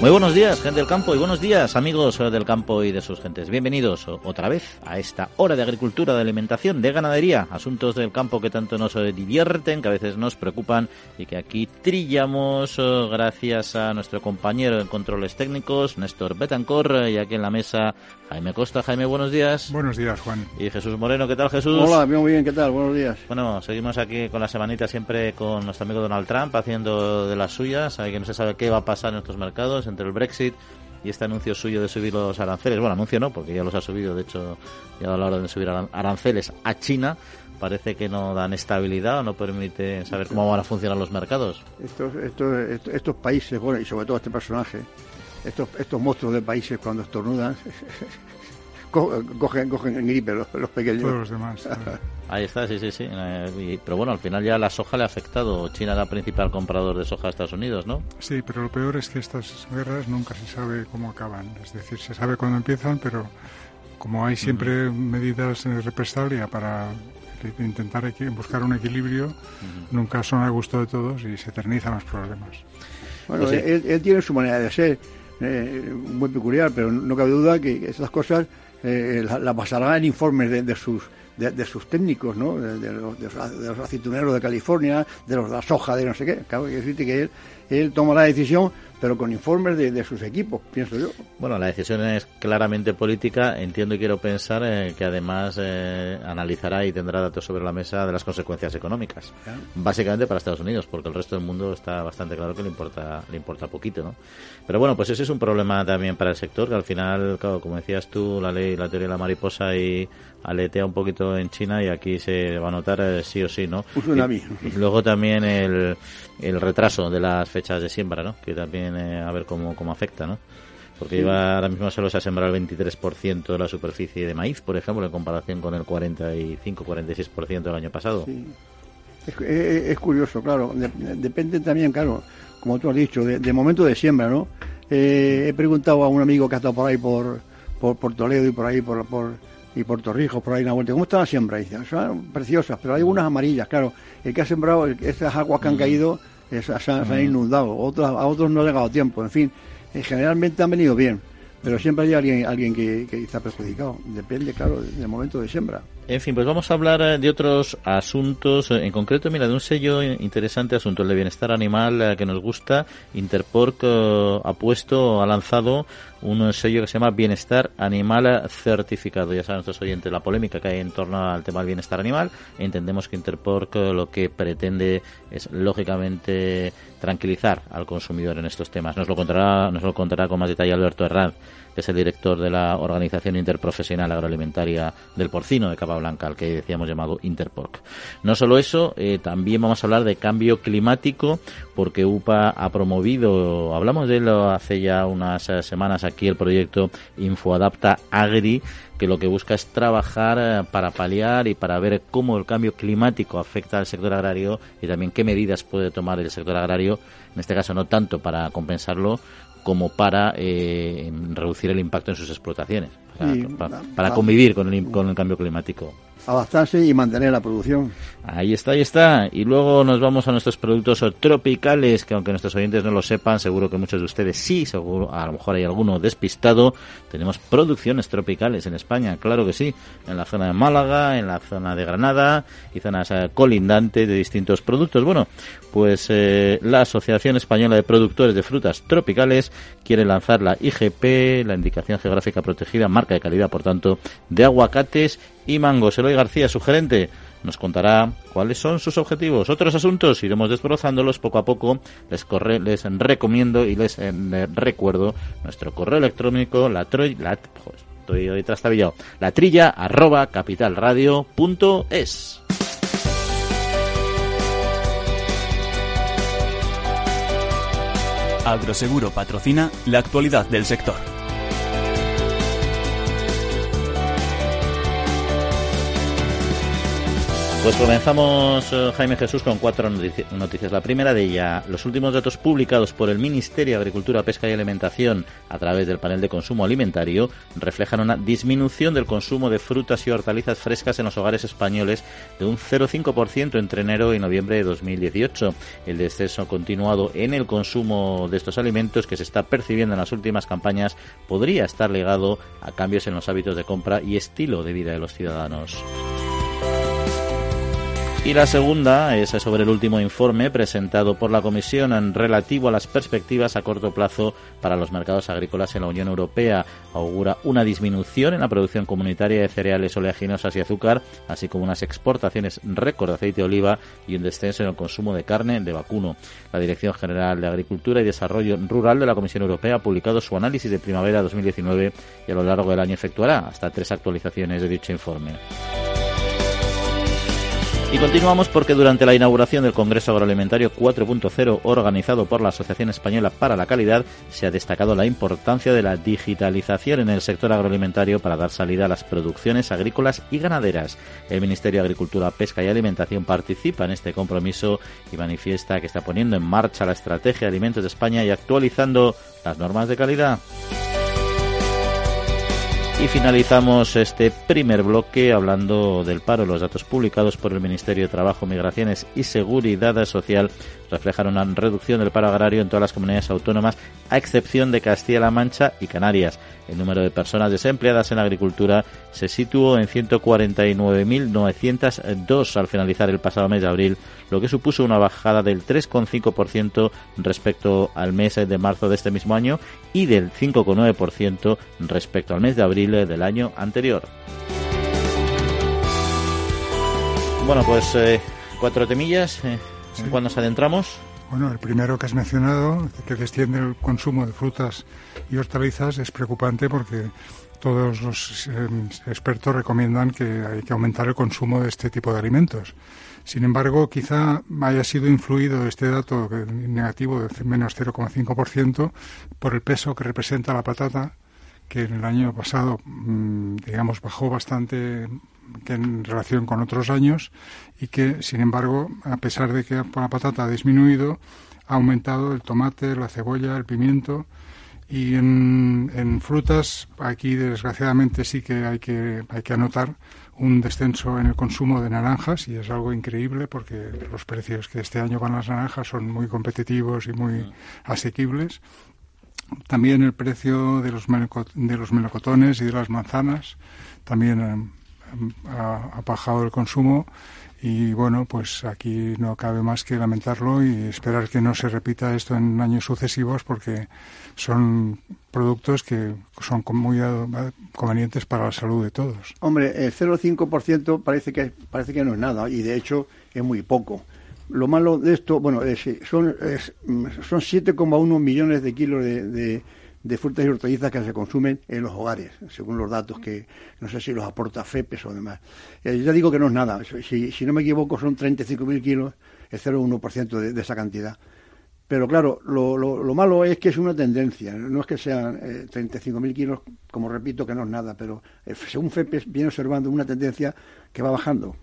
Muy buenos días, gente del campo, y buenos días, amigos del campo y de sus gentes. Bienvenidos otra vez a esta hora de agricultura, de alimentación, de ganadería, asuntos del campo que tanto nos divierten, que a veces nos preocupan y que aquí trillamos eh, gracias a nuestro compañero en controles técnicos, Néstor Betancor, y aquí en la mesa Jaime Costa. Jaime, buenos días. Buenos días, Juan. Y Jesús Moreno, ¿qué tal, Jesús? Hola, muy bien, ¿qué tal? Buenos días. Bueno, seguimos aquí con la semanita siempre con nuestro amigo Donald Trump haciendo de las suyas, hay que no se sabe qué va a pasar en estos mercados entre el Brexit y este anuncio suyo de subir los aranceles. Bueno, anuncio no, porque ya los ha subido, de hecho, ya dado la hora de subir aranceles a China. Parece que no dan estabilidad o no permite saber cómo van a funcionar los mercados. Estos, estos, estos países, bueno, y sobre todo este personaje, estos, estos monstruos de países cuando estornudan cogen, cogen gripe los, los pequeños. Todos los demás. Ahí está, sí, sí, sí. Eh, pero bueno, al final ya la soja le ha afectado. China era el principal comprador de soja a Estados Unidos, ¿no? Sí, pero lo peor es que estas guerras nunca se sabe cómo acaban. Es decir, se sabe cuándo empiezan, pero como hay siempre medidas de represalia para intentar buscar un equilibrio, nunca son a gusto de todos y se eternizan los problemas. Bueno, pues él, tiene su manera de ser, eh, muy peculiar, pero no cabe duda que esas cosas eh, la, pasará en informes de, sus de, sus técnicos, ¿no? De, los, de, los, aceituneros de California, de los de la soja, de no sé qué. Claro, que él, él toma la decisión pero con informes de, sus equipos, pienso yo. Bueno, la decisión es claramente política. Entiendo y quiero pensar eh, que además eh, analizará y tendrá datos sobre la mesa de las consecuencias económicas. Básicamente para Estados Unidos, porque el resto del mundo está bastante claro que le importa, le importa poquito, ¿no? Pero bueno, pues ese es un problema también para el sector, que al final, claro, como decías tú, la ley, la teoría de la mariposa y aletea un poquito en China y aquí se va a notar eh, sí o sí, ¿no? Y, luego también el, el retraso de las fechas de siembra, ¿no? Que también eh, a ver cómo, cómo afecta, ¿no? Porque iba, ahora mismo solo se ha sembrado el 23% de la superficie de maíz, por ejemplo, en comparación con el 45-46% del año pasado. Sí. Es, curioso, claro. depende también, claro, como tú has dicho, de, momento de siembra, ¿no? Eh, he preguntado a un amigo que ha estado por ahí, por, por, Toledo y por ahí, por, por y por Torrijos, por ahí en la vuelta. ¿Cómo está la siembra? Y dice, son preciosas, pero hay unas amarillas, claro. El que ha sembrado, esas aguas que han mm. caído, se, han, mm. inundado. Otros, a otros no ha llegado tiempo. En fin, eh, generalmente han venido bien, pero siempre hay alguien, alguien que, que está perjudicado. Depende, claro, del momento de siembra. En fin, pues vamos a hablar eh, de otros asuntos, eh, en concreto, mira, de un sello interesante asunto, el de bienestar animal eh, que nos gusta. Interpork ha puesto, ha lanzado un sello que se llama Bienestar Animal Certificado. Ya saben nuestros oyentes la polémica que hay en torno al tema del bienestar animal. Entendemos que Interpork lo que pretende es, lógicamente, tranquilizar al consumidor en estos temas. Nos lo contará, nos lo contará con más detalle Alberto Herranz que es el director de la Organización Interprofesional Agroalimentaria del Porcino de Capa Blanca, al que decíamos llamado Interporc. No solo eso, eh, también vamos a hablar de cambio climático, porque UPA ha promovido, hablamos de él hace ya unas eh, semanas aquí, el proyecto InfoAdapta Agri, que lo que busca es trabajar eh, para paliar y para ver cómo el cambio climático afecta al sector agrario y también qué medidas puede tomar el sector agrario, en este caso no tanto para compensarlo, como para eh, reducir el impacto en sus explotaciones, para, convivir con el, con el cambio climático adaptarse y mantener la producción. Ahí está, ahí está. Y luego nos vamos a nuestros productos tropicales, que aunque nuestros oyentes no lo sepan, seguro que muchos de ustedes sí, seguro, a lo mejor hay alguno despistado. Tenemos producciones tropicales en España, claro que sí, en la zona de Málaga, en la zona de Granada y zonas eh, colindantes de distintos productos. Bueno, pues eh, la Asociación Española de Productores de Frutas Tropicales quiere lanzar la IGP, la Indicación Geográfica Protegida, marca de calidad, por tanto, de aguacates y mangos. Eloy García, su gerente, nos contará cuáles son sus objetivos. Otros asuntos iremos desbrozándolos poco a poco. Les, corre, les recomiendo y les, eh, recuerdo nuestro correo electrónico, la, troy, la estoy hoy trastabillado, la trilla arroba capitalradio.es. Agroseguro patrocina la actualidad del sector. Pues comenzamos, eh, Jaime Jesús, con cuatro noticias. La primera de ella, los últimos datos publicados por el Ministerio de Agricultura, Pesca y Alimentación a través del panel de consumo alimentario reflejan una disminución del consumo de frutas y hortalizas frescas en los hogares españoles de un 0,5% entre enero y noviembre de 2018. El descenso continuado en el consumo de estos alimentos que se está percibiendo en las últimas campañas podría estar ligado a cambios en los hábitos de compra y estilo de vida de los ciudadanos. Y la segunda es sobre el último informe presentado por la Comisión en relativo a las perspectivas a corto plazo para los mercados agrícolas en la Unión Europea. Augura una disminución en la producción comunitaria de cereales oleaginosas y azúcar, así como unas exportaciones récord de aceite de oliva y un descenso en el consumo de carne de vacuno. La Dirección General de Agricultura y Desarrollo Rural de la Comisión Europea ha publicado su análisis de primavera 2019 y a lo largo del año efectuará hasta tres actualizaciones de dicho informe. Y continuamos porque durante la inauguración del Congreso Agroalimentario 4.0 organizado por la Asociación Española para la Calidad se ha destacado la importancia de la digitalización en el sector agroalimentario para dar salida a las producciones agrícolas y ganaderas. El Ministerio de Agricultura, Pesca y Alimentación participa en este compromiso y manifiesta que está poniendo en marcha la estrategia de alimentos de España y actualizando las normas de calidad. Y finalizamos este primer bloque hablando del paro. Los datos publicados por el Ministerio de Trabajo, Migraciones y Seguridad Social reflejan una reducción del paro agrario en todas las comunidades autónomas, a excepción de Castilla-La Mancha y Canarias. El número de personas desempleadas en la agricultura se situó en 149.902 al finalizar el pasado mes de abril, lo que supuso una bajada del 3,5% respecto al mes de marzo de este mismo año y del 5,9% respecto al mes de abril del año anterior. Bueno, pues eh, cuatro temillas. Eh, ¿En cuándo nos adentramos? Bueno, el primero que has mencionado, que desciende el consumo de frutas y hortalizas, es preocupante porque todos los eh, expertos recomiendan que hay que aumentar el consumo de este tipo de alimentos. Sin embargo, quizá haya sido influido este dato negativo de menos 0,5% por el peso que representa la patata, que en el año pasado, mm, digamos, bajó bastante en relación con otros años y que, sin embargo, a pesar de que la patata ha disminuido, ha aumentado el tomate, la cebolla, el pimiento y en, en frutas aquí desgraciadamente sí que hay que hay que anotar un descenso en el consumo de naranjas y es algo increíble porque los precios que este año van las naranjas son muy competitivos y muy asequibles. También el precio de los, de los melocotones y de las manzanas también eh, ha, ha bajado el consumo y bueno, pues aquí no cabe más que lamentarlo y esperar que no se repita esto en años sucesivos porque son productos que son muy convenientes para la salud de todos. Hombre, el 0,5% parece que parece que no es nada y de hecho es muy poco. Lo malo de esto, bueno, son, son 7,1 millones de kilos de de frutas y hortalizas que se consumen en los hogares, según los datos que no sé si los aporta FEPES o demás. Eh, ya digo que no es nada, si, si no me equivoco son 35.000 kilos, el 0,1% de, de esa cantidad. Pero claro, lo, lo, malo es que es una tendencia, no es que sean eh, 35.000 kilos, como repito, que no es nada, pero eh, según FEPES viene observando una tendencia que va bajando,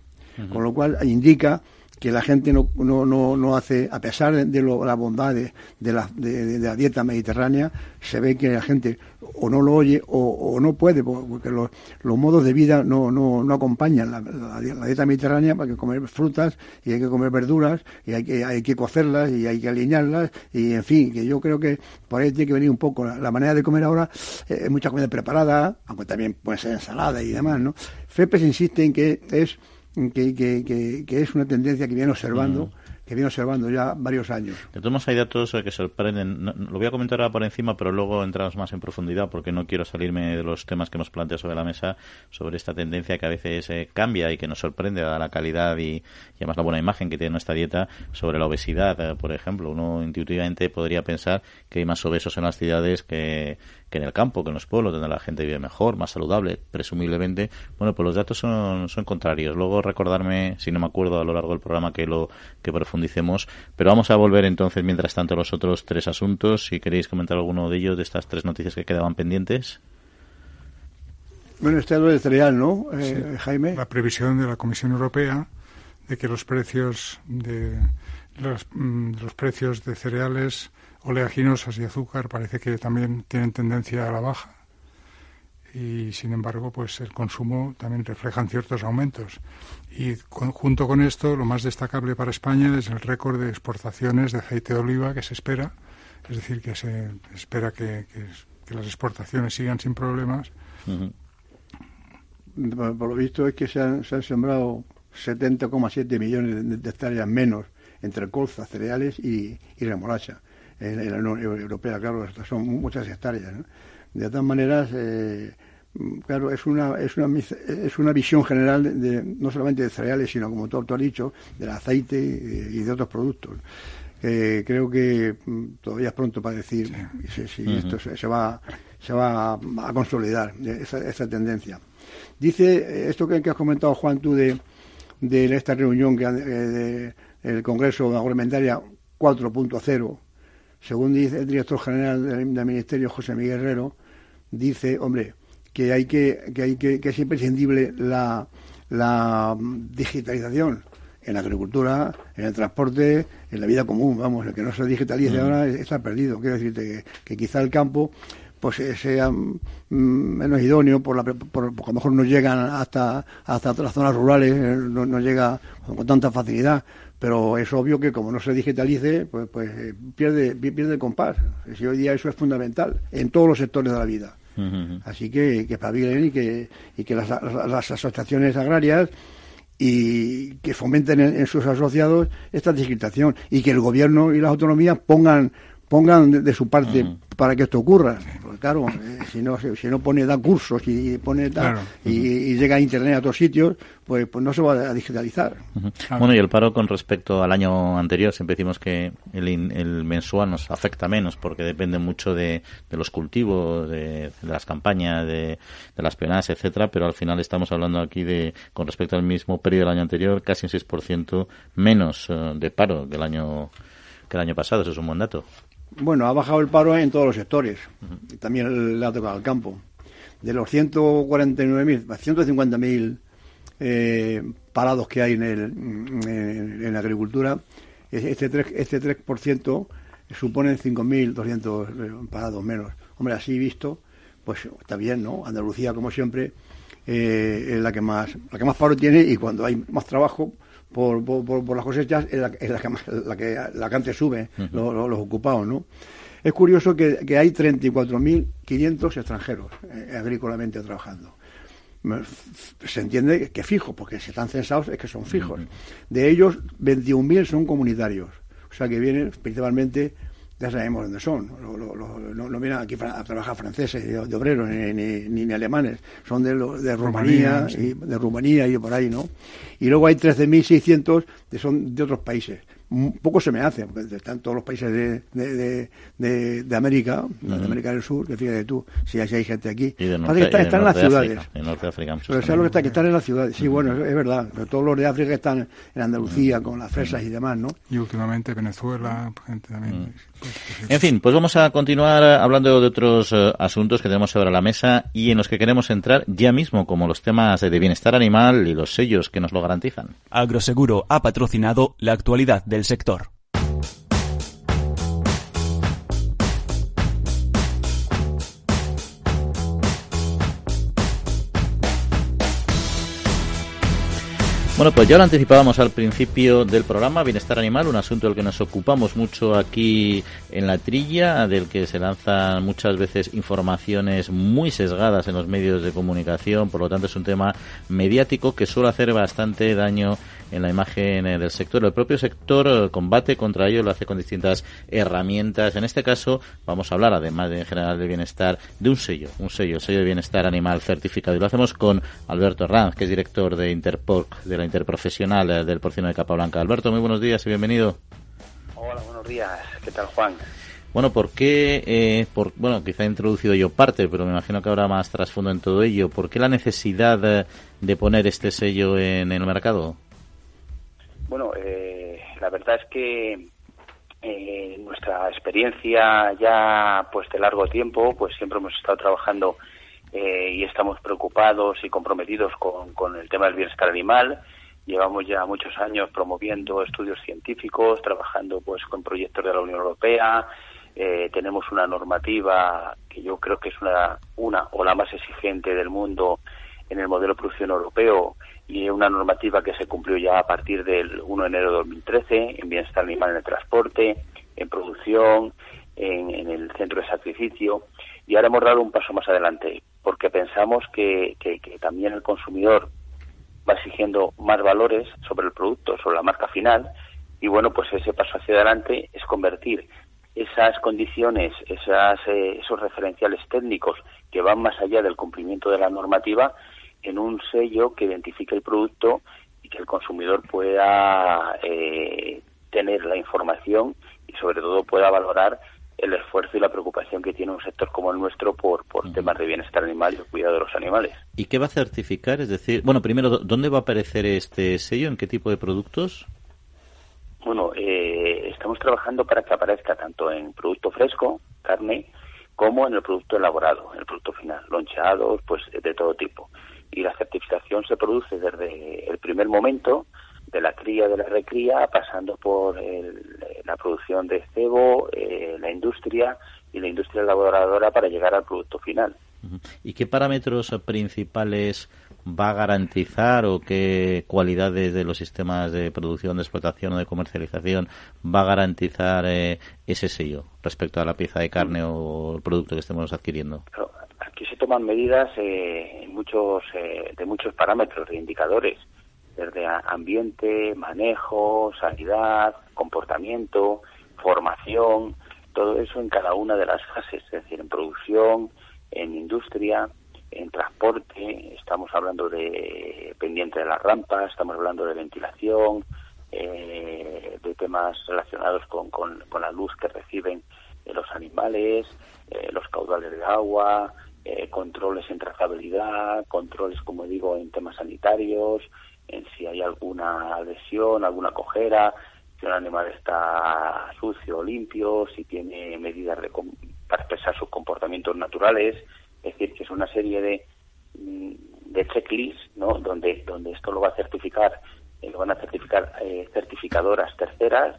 con lo cual indica que la gente no, no, no, no hace, a pesar de lo, la bondad de, de, la, de, la dieta mediterránea, se ve que la gente o no lo oye o, no puede, porque los, los, modos de vida no, no, no acompañan la, dieta mediterránea, para que comer frutas y hay que comer verduras y hay que, hay que cocerlas y hay que alinearlas y en fin, que yo creo que por ahí tiene que venir un poco la, manera de comer ahora, eh, es mucha comida preparada, aunque también puede ser ensalada y demás, ¿no? FEPES insiste en que es que, que, que, es una tendencia que viene observando. Mm. que viene observando ya varios años. De todos modos, hay datos eh, que sorprenden. lo voy a comentar ahora por encima, pero luego entramos más en profundidad porque no quiero salirme de los temas que nos plantea sobre la mesa sobre esta tendencia que a veces eh, cambia y que nos sorprende a la calidad y, y, además la buena imagen que tiene nuestra dieta sobre la obesidad, eh, por ejemplo. Uno intuitivamente podría pensar que hay más obesos en las ciudades que que en el campo, que en los pueblos, donde la gente vive mejor, más saludable, presumiblemente. Bueno, pues los datos son, son contrarios. Luego recordarme, si no me acuerdo a lo largo del programa, que lo que profundicemos. Pero vamos a volver entonces, mientras tanto, a los otros tres asuntos. Si queréis comentar alguno de ellos, de estas tres noticias que quedaban pendientes. Bueno, este es lo cereal, ¿no, eh, Jaime? La previsión de la Comisión Europea de que los precios de los, mm, los precios de cereales oleaginosas y azúcar parece que también tienen tendencia a la baja y sin embargo pues el consumo también reflejan ciertos aumentos. Y junto con esto lo más destacable para España es el récord de exportaciones de aceite de oliva que se espera. Es decir que se espera que, las exportaciones sigan sin problemas. Por, lo visto es que se han, se han sembrado 70,7 millones de, hectáreas menos entre colza, cereales y, y remolacha en, la Unión Europea, claro, son muchas hectáreas. De todas maneras, eh, claro, es una, es, una, es una visión general de, no solamente de cereales, sino, como tú, tú has dicho, del aceite y de otros productos. creo que mm, todavía es pronto para decir si, esto se, va, se va a, consolidar, esa, tendencia. Dice esto que, has comentado, Juan, tú de, de esta reunión que eh, del Congreso Agroalimentaria 4.0, según dice el director general del, Ministerio, José Miguel Herrero, dice, hombre, que hay que, que hay que, que es imprescindible la, la digitalización en la agricultura, en el transporte, en la vida común, vamos, el que no se digitalice mm. ahora está perdido. Quiero decirte que, que quizá el campo pues eh, sea mm, menos idóneo por la por, a lo mejor no llegan hasta hasta las zonas rurales eh, no, no llega con tanta facilidad pero es obvio que como no se digitalice, pues, pues eh, pierde, pierde el compás. Si hoy día eso es fundamental en todos los sectores de la vida. Así que que espabilen y que, y que las, asociaciones agrarias y que fomenten en, sus asociados esta digitalización y que el gobierno y las autonomías pongan pongan de, su parte para que esto ocurra. Porque claro, eh, si no si no pone da cursos y pone y, llega a internet a otros sitios, pues pues no se va a digitalizar. Bueno, y el paro con respecto al año anterior, siempre decimos que el, mensual nos afecta menos porque depende mucho de, los cultivos, de, las campañas, de, las penas, etcétera, pero al final estamos hablando aquí de con respecto al mismo periodo del año anterior, casi un 6% menos eh, de paro que el año que el año pasado, eso es un buen dato. Bueno, ha bajado el paro en todos los sectores. y También le ha tocado al campo. De los 149.000, 150.000 eh, parados que hay en, el, en, la agricultura, este 3%, este 3 supone 5.200 eh, parados menos. Hombre, así visto, pues está bien, ¿no? Andalucía, como siempre, eh, es la que más la que más paro tiene y cuando hay más trabajo, por, por, las cosechas es la, es la, que, la, que, la que antes sube, los, ocupados, ¿no? Es curioso que, que hay 34.500 extranjeros eh, agrícolamente trabajando. Se entiende que fijos, porque si están censados es que son fijos. De ellos, 21.000 son comunitarios, o sea que vienen principalmente ya sabemos dónde son. no, vienen aquí a trabajar franceses, de, obreros, ni, ni, alemanes. Son de, de Rumanía, y, de Rumanía y por ahí, ¿no? Y luego hay 13.600 que son de otros países poco se me hace, porque están todos los países de, de, de, de América, de América del Sur, que fíjate tú, si hay, gente aquí. Y de norte, están, en las ciudades. en Norte de África. Pero sabes lo que está, que están en las ciudades. Sí, bueno, es, verdad. Pero todos los de África están en Andalucía, con las fresas y demás, ¿no? Y últimamente Venezuela, gente también. En fin, pues vamos a continuar hablando de otros eh, asuntos que tenemos sobre la mesa y en los que queremos entrar ya mismo, como los temas de bienestar animal y los sellos que nos lo garantizan. Agroseguro ha patrocinado la actualidad de sector. Bueno, pues ya lo anticipábamos al principio del programa, Bienestar Animal, un asunto del que nos ocupamos mucho aquí en la trilla, del que se lanzan muchas veces informaciones muy sesgadas en los medios de comunicación, por lo tanto es un tema mediático que suele hacer bastante daño en la imagen eh, del sector. El propio sector eh, combate contra ello, lo hace con distintas herramientas. En este caso vamos a hablar, además de en general de bienestar, de un sello, un sello, el sello de bienestar animal certificado. Y lo hacemos con Alberto Ranz, que es director de Interporc, de la Interprofesional eh, del Porcino de Capa Blanca. Alberto, muy buenos días y bienvenido. Hola, buenos días. ¿Qué tal, Juan? Bueno, ¿por qué? por, bueno, quizá he introducido yo parte, pero me imagino que habrá más trasfondo en todo ello. ¿Por qué la necesidad de poner este sello en el mercado? Bueno, eh, la verdad es que eh, nuestra experiencia ya pues de largo tiempo, pues siempre hemos estado trabajando eh, y estamos preocupados y comprometidos con, con, el tema del bienestar animal llevamos ya muchos años promoviendo estudios científicos, trabajando pues con proyectos de la Unión Europea, eh, tenemos una normativa que yo creo que es una, una o la más exigente del mundo en el modelo de producción europeo y una normativa que se cumplió ya a partir del 1 de enero de 2013 en bienestar animal en el transporte, en producción, en, el centro de sacrificio. Y ahora hemos dado un paso más adelante porque pensamos que, que, también el consumidor va exigiendo más valores sobre el producto, sobre la marca final y bueno, pues ese paso hacia adelante es convertir esas condiciones, esas, eh, esos referenciales técnicos que van más allá del cumplimiento de la normativa en un sello que identifique el producto y que el consumidor pueda eh, tener la información y sobre todo pueda valorar el esfuerzo y la preocupación que tiene un sector como el nuestro por, por temas de bienestar animal y el cuidado de los animales. ¿Y qué va a certificar? Es decir, bueno, primero, ¿dónde va a aparecer este sello? ¿En qué tipo de productos? Bueno, eh, estamos trabajando para que aparezca tanto en producto fresco, carne, como en el producto elaborado, en el producto final, loncheados, pues de todo tipo. Y la certificación se produce desde el primer momento de la cría de la recría, pasando por la producción de cebo, eh, la industria y la industria elaboradora para llegar al producto final. ¿Y qué parámetros principales va a garantizar o qué cualidades de los sistemas de producción, de explotación o de comercialización va a garantizar eh, ese sello respecto a la pieza de carne o el producto que estemos adquiriendo? Aquí se toman medidas eh, muchos, de muchos parámetros, de indicadores desde ambiente, manejo, sanidad, comportamiento, formación, todo eso en cada una de las fases, es decir, en producción, en industria, en transporte, estamos hablando de pendiente de las rampas, estamos hablando de ventilación, eh, de temas relacionados con, con, la luz que reciben eh, los animales, eh, los caudales de agua, controles en trazabilidad, controles, como digo, en temas sanitarios, en si hay alguna lesión, alguna cojera, si un animal está sucio o limpio, si tiene medidas para expresar sus comportamientos naturales. Es decir, que es una serie de, mm, de checklists, ¿no? Donde, donde esto lo va a certificar, eh, lo van a certificar eh, certificadoras terceras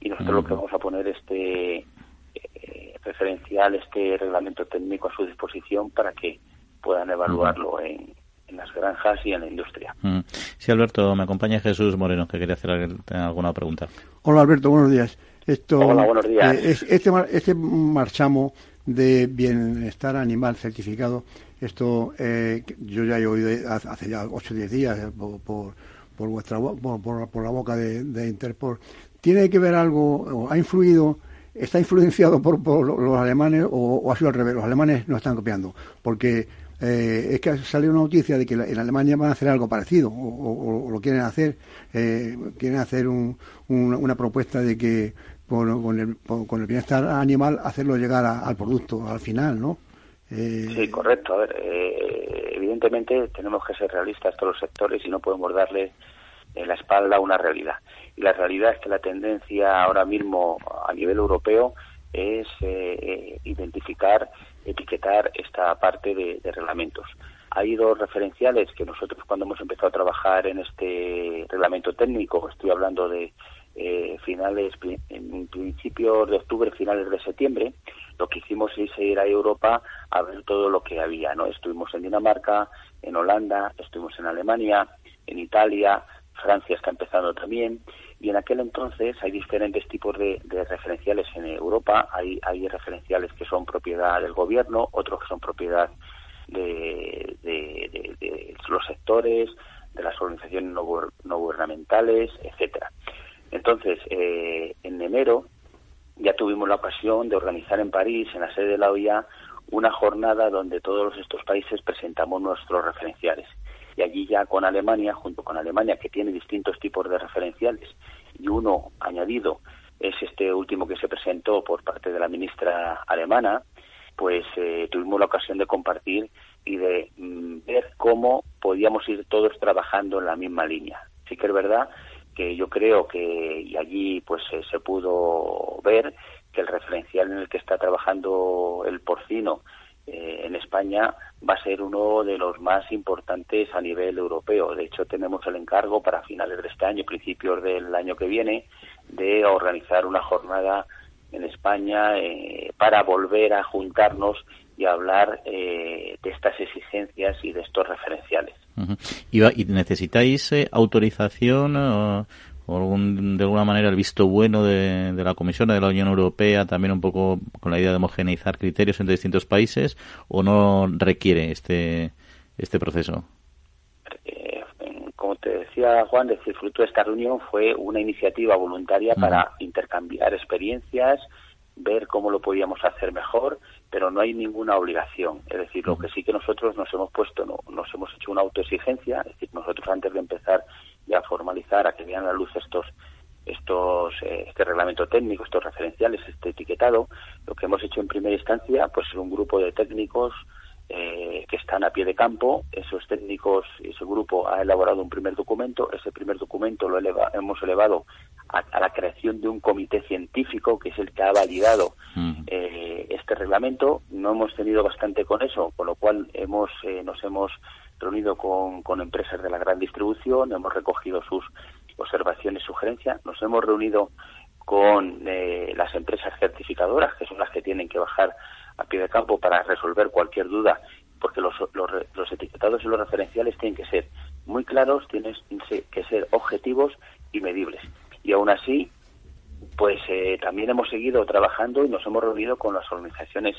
y nosotros lo que vamos a poner este eh, referencial, este reglamento técnico a su disposición para que puedan evaluarlo en, en las granjas y en la industria. Mm. Sí, Alberto, me acompaña Jesús Moreno, que quería hacer alguna pregunta. Hola, Alberto, buenos días. Esto, Hola, buenos días. Eh, este, este marchamo de bienestar animal certificado, esto eh, yo ya he oído hace ya 8 o 10 días eh, por, por, vuestra por, por, la boca de, de, Interpol. ¿Tiene que ver algo, ha influido, está influenciado por, los alemanes o, o ha sido al revés? Los alemanes no están copiando, porque eh, es que salió una noticia de que en Alemania van a hacer algo parecido o, lo quieren hacer, eh, quieren hacer una propuesta de que con, el, bienestar animal hacerlo llegar al producto al final, ¿no? Eh, sí, correcto. A ver, evidentemente tenemos que ser realistas todos los sectores y no podemos darle la espalda a una realidad. Y la realidad es que la tendencia ahora mismo a nivel europeo es identificar etiquetar esta parte de, reglamentos. Hay dos referenciales que nosotros cuando hemos empezado a trabajar en este reglamento técnico, estoy hablando de eh, finales, en principios de octubre, finales de septiembre, lo que hicimos es ir a Europa a ver todo lo que había, ¿no? Estuvimos en Dinamarca, en Holanda, estuvimos en Alemania, en Italia, Francia está empezando también, y en aquel entonces hay diferentes tipos de, referenciales en Europa. Hay, hay referenciales que son propiedad del gobierno, otros que son propiedad de, los sectores, de las organizaciones no, gubernamentales, etcétera. Entonces, eh, en enero ya tuvimos la ocasión de organizar en París, en la sede de la OIA, una jornada donde todos estos países presentamos nuestros referenciales y allí ya con Alemania, junto con Alemania, que tiene distintos tipos de referenciales, y uno añadido es este último que se presentó por parte de la ministra alemana, pues eh, tuvimos la ocasión de compartir y de mm, ver cómo podíamos ir todos trabajando en la misma línea. Sí que es verdad que yo creo que y allí pues eh, se pudo ver que el referencial en el que está trabajando el porcino eh, en España va a ser uno de los más importantes a nivel europeo. De hecho, tenemos el encargo para finales de este año, principios del año que viene, de organizar una jornada en España eh, para volver a juntarnos y hablar eh, de estas exigencias y de estos referenciales. ¿Y, necesitáis eh, autorización o, de alguna manera el visto bueno de, la Comisión de la Unión Europea, también un poco con la idea de homogeneizar criterios entre distintos países, o no requiere este, este proceso? Eh, como te decía Juan, decir, fruto de esta reunión fue una iniciativa voluntaria para intercambiar experiencias, ver cómo lo podíamos hacer mejor, pero no hay ninguna obligación. Es decir, lo que sí que nosotros nos hemos puesto, no, nos hemos hecho una autoexigencia, es decir, nosotros antes de empezar ya a formalizar, a que vean la luz estos estos eh, este reglamento técnico, estos referenciales, este etiquetado, lo que hemos hecho en primera instancia, pues es un grupo de técnicos eh, que están a pie de campo. Esos técnicos, ese grupo ha elaborado un primer documento. Ese primer documento lo hemos elevado a, la creación de un comité científico que es el que ha validado eh, este reglamento. No hemos tenido bastante con eso, con lo cual hemos eh, nos hemos reunido con, con empresas de la gran distribución, hemos recogido sus observaciones, sugerencias, nos hemos reunido con eh, las empresas certificadoras, que son las que tienen que bajar a pie de campo para resolver cualquier duda, porque los, los, los etiquetados y los referenciales tienen que ser muy claros, tienen que ser objetivos y medibles. Y aún así pues eh, también hemos seguido trabajando y nos hemos reunido con las organizaciones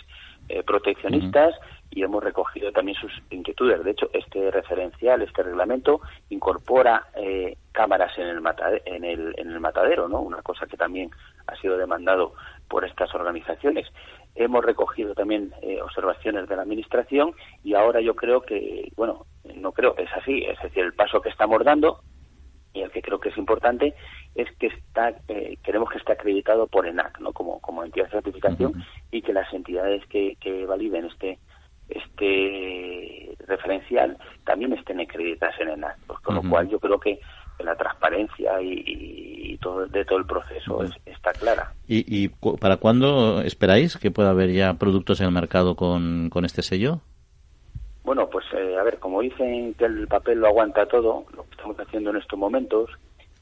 eh, proteccionistas y hemos recogido también sus inquietudes. De hecho, este referencial, este reglamento, incorpora eh, cámaras en el, en, el, en el matadero, ¿no? Una cosa que también ha sido demandado por estas organizaciones. Hemos recogido también observaciones de la Administración y ahora yo creo que, bueno, no creo, es así, es decir, el paso que estamos dando y el que creo que es importante es que está eh, queremos que esté acreditado por ENAC no como como entidad de certificación y que las entidades que, que validen este este referencial también estén acreditadas en ENAC pues con lo cual yo creo que la transparencia y, todo de todo el proceso está clara. ¿Y, y para cuándo esperáis que pueda haber ya productos en el mercado con, con este sello bueno, pues eh, a ver, como dicen que el papel lo aguanta todo, lo que estamos haciendo en estos momentos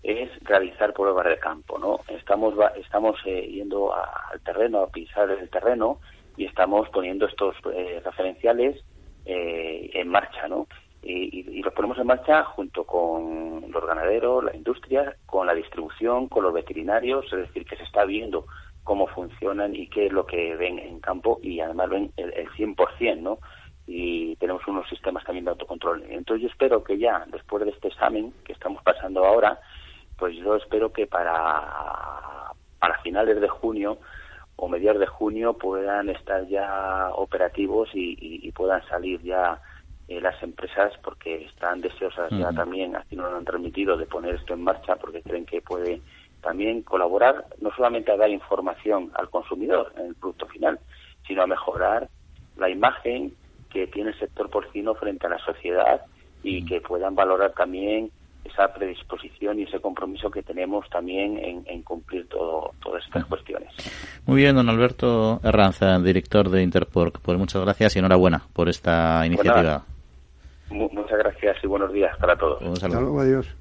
es realizar pruebas de campo, ¿no? Estamos estamos eh, yendo al terreno, a pisar el terreno y estamos poniendo estos eh, referenciales en marcha, ¿no? Y, y, los ponemos en marcha junto con los ganaderos, la industria, con la distribución, con los veterinarios, es decir, que se está viendo cómo funcionan y qué es lo que ven en campo y además ven el, el 100%, ¿no? y tenemos unos sistemas también de autocontrol. Entonces yo espero que ya, después de este examen que estamos pasando ahora, pues yo espero que para, para finales de junio o mediados de junio puedan estar ya operativos y, puedan salir ya eh, las empresas porque están deseosas ya también, aquí nos lo han transmitido, de poner esto en marcha porque creen que puede también colaborar no solamente a dar información al consumidor en el producto final, sino a mejorar la imagen que tiene el sector porcino frente a la sociedad y que puedan valorar también esa predisposición y ese compromiso que tenemos también en, cumplir todo, todas estas cuestiones. Muy bien, don Alberto Herranza, director de Interporc. Pues muchas gracias y enhorabuena por esta pues iniciativa. muchas gracias y buenos días para todos. Un saludo. adiós.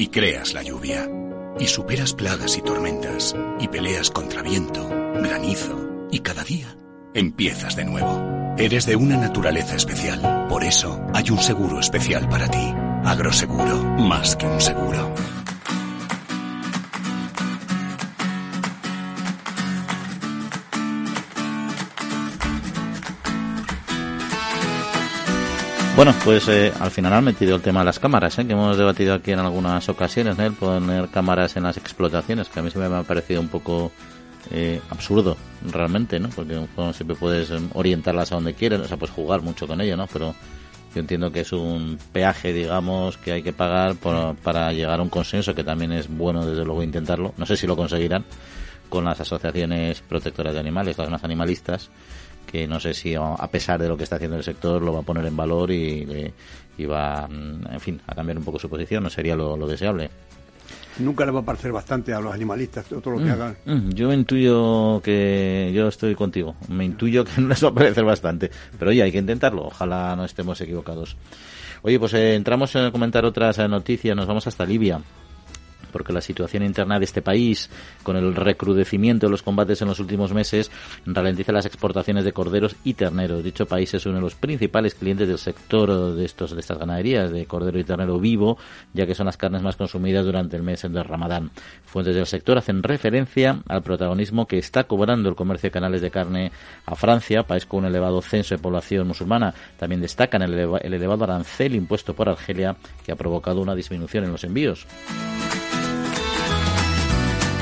y creas la lluvia, y superas plagas y tormentas, y peleas contra viento, granizo, y cada día empiezas de nuevo. Eres de una naturaleza especial, por eso hay un seguro especial para ti. Agroseguro, más que un seguro. Bueno, pues eh, al final han metido el tema de las cámaras, ¿eh? que hemos debatido aquí en algunas ocasiones, el poner cámaras en las explotaciones, que a mí se me ha parecido un poco eh, absurdo realmente, ¿no? Porque siempre puedes em, orientarlas a donde quieras, o sea, puedes jugar mucho con ello, ¿no? Pero yo entiendo que es un peaje, digamos, que hay que pagar para llegar a un consenso, que también es bueno, desde luego, intentarlo. No sé si lo conseguirán con las asociaciones protectoras de animales, las más animalistas, que no sé si a pesar de lo que está haciendo el sector lo va a poner en valor y, va, mm, en fin, a cambiar un poco su posición, no sería lo deseable nunca le va a parecer bastante a los animalistas todo lo que mm, hagan. Mm, yo intuyo que yo estoy contigo, me intuyo que no les va a parecer bastante, pero oye, hay que intentarlo, ojalá no estemos equivocados. Oye, pues eh, entramos a comentar otras eh, noticias, nos vamos hasta Libia porque la situación interna de este país, con el recrudecimiento de los combates en los últimos meses, ralentiza las exportaciones de corderos y terneros. Dicho país es uno de los principales clientes del sector de estos de estas ganaderías de cordero y ternero vivo, ya que son las carnes más consumidas durante el mes de Ramadán. Fuentes del sector hacen referencia al protagonismo que está cobrando el comercio de canales de carne a Francia, país con un elevado censo de población musulmana. También destacan el, el elevado arancel impuesto por Argelia, que ha provocado una disminución en los envíos.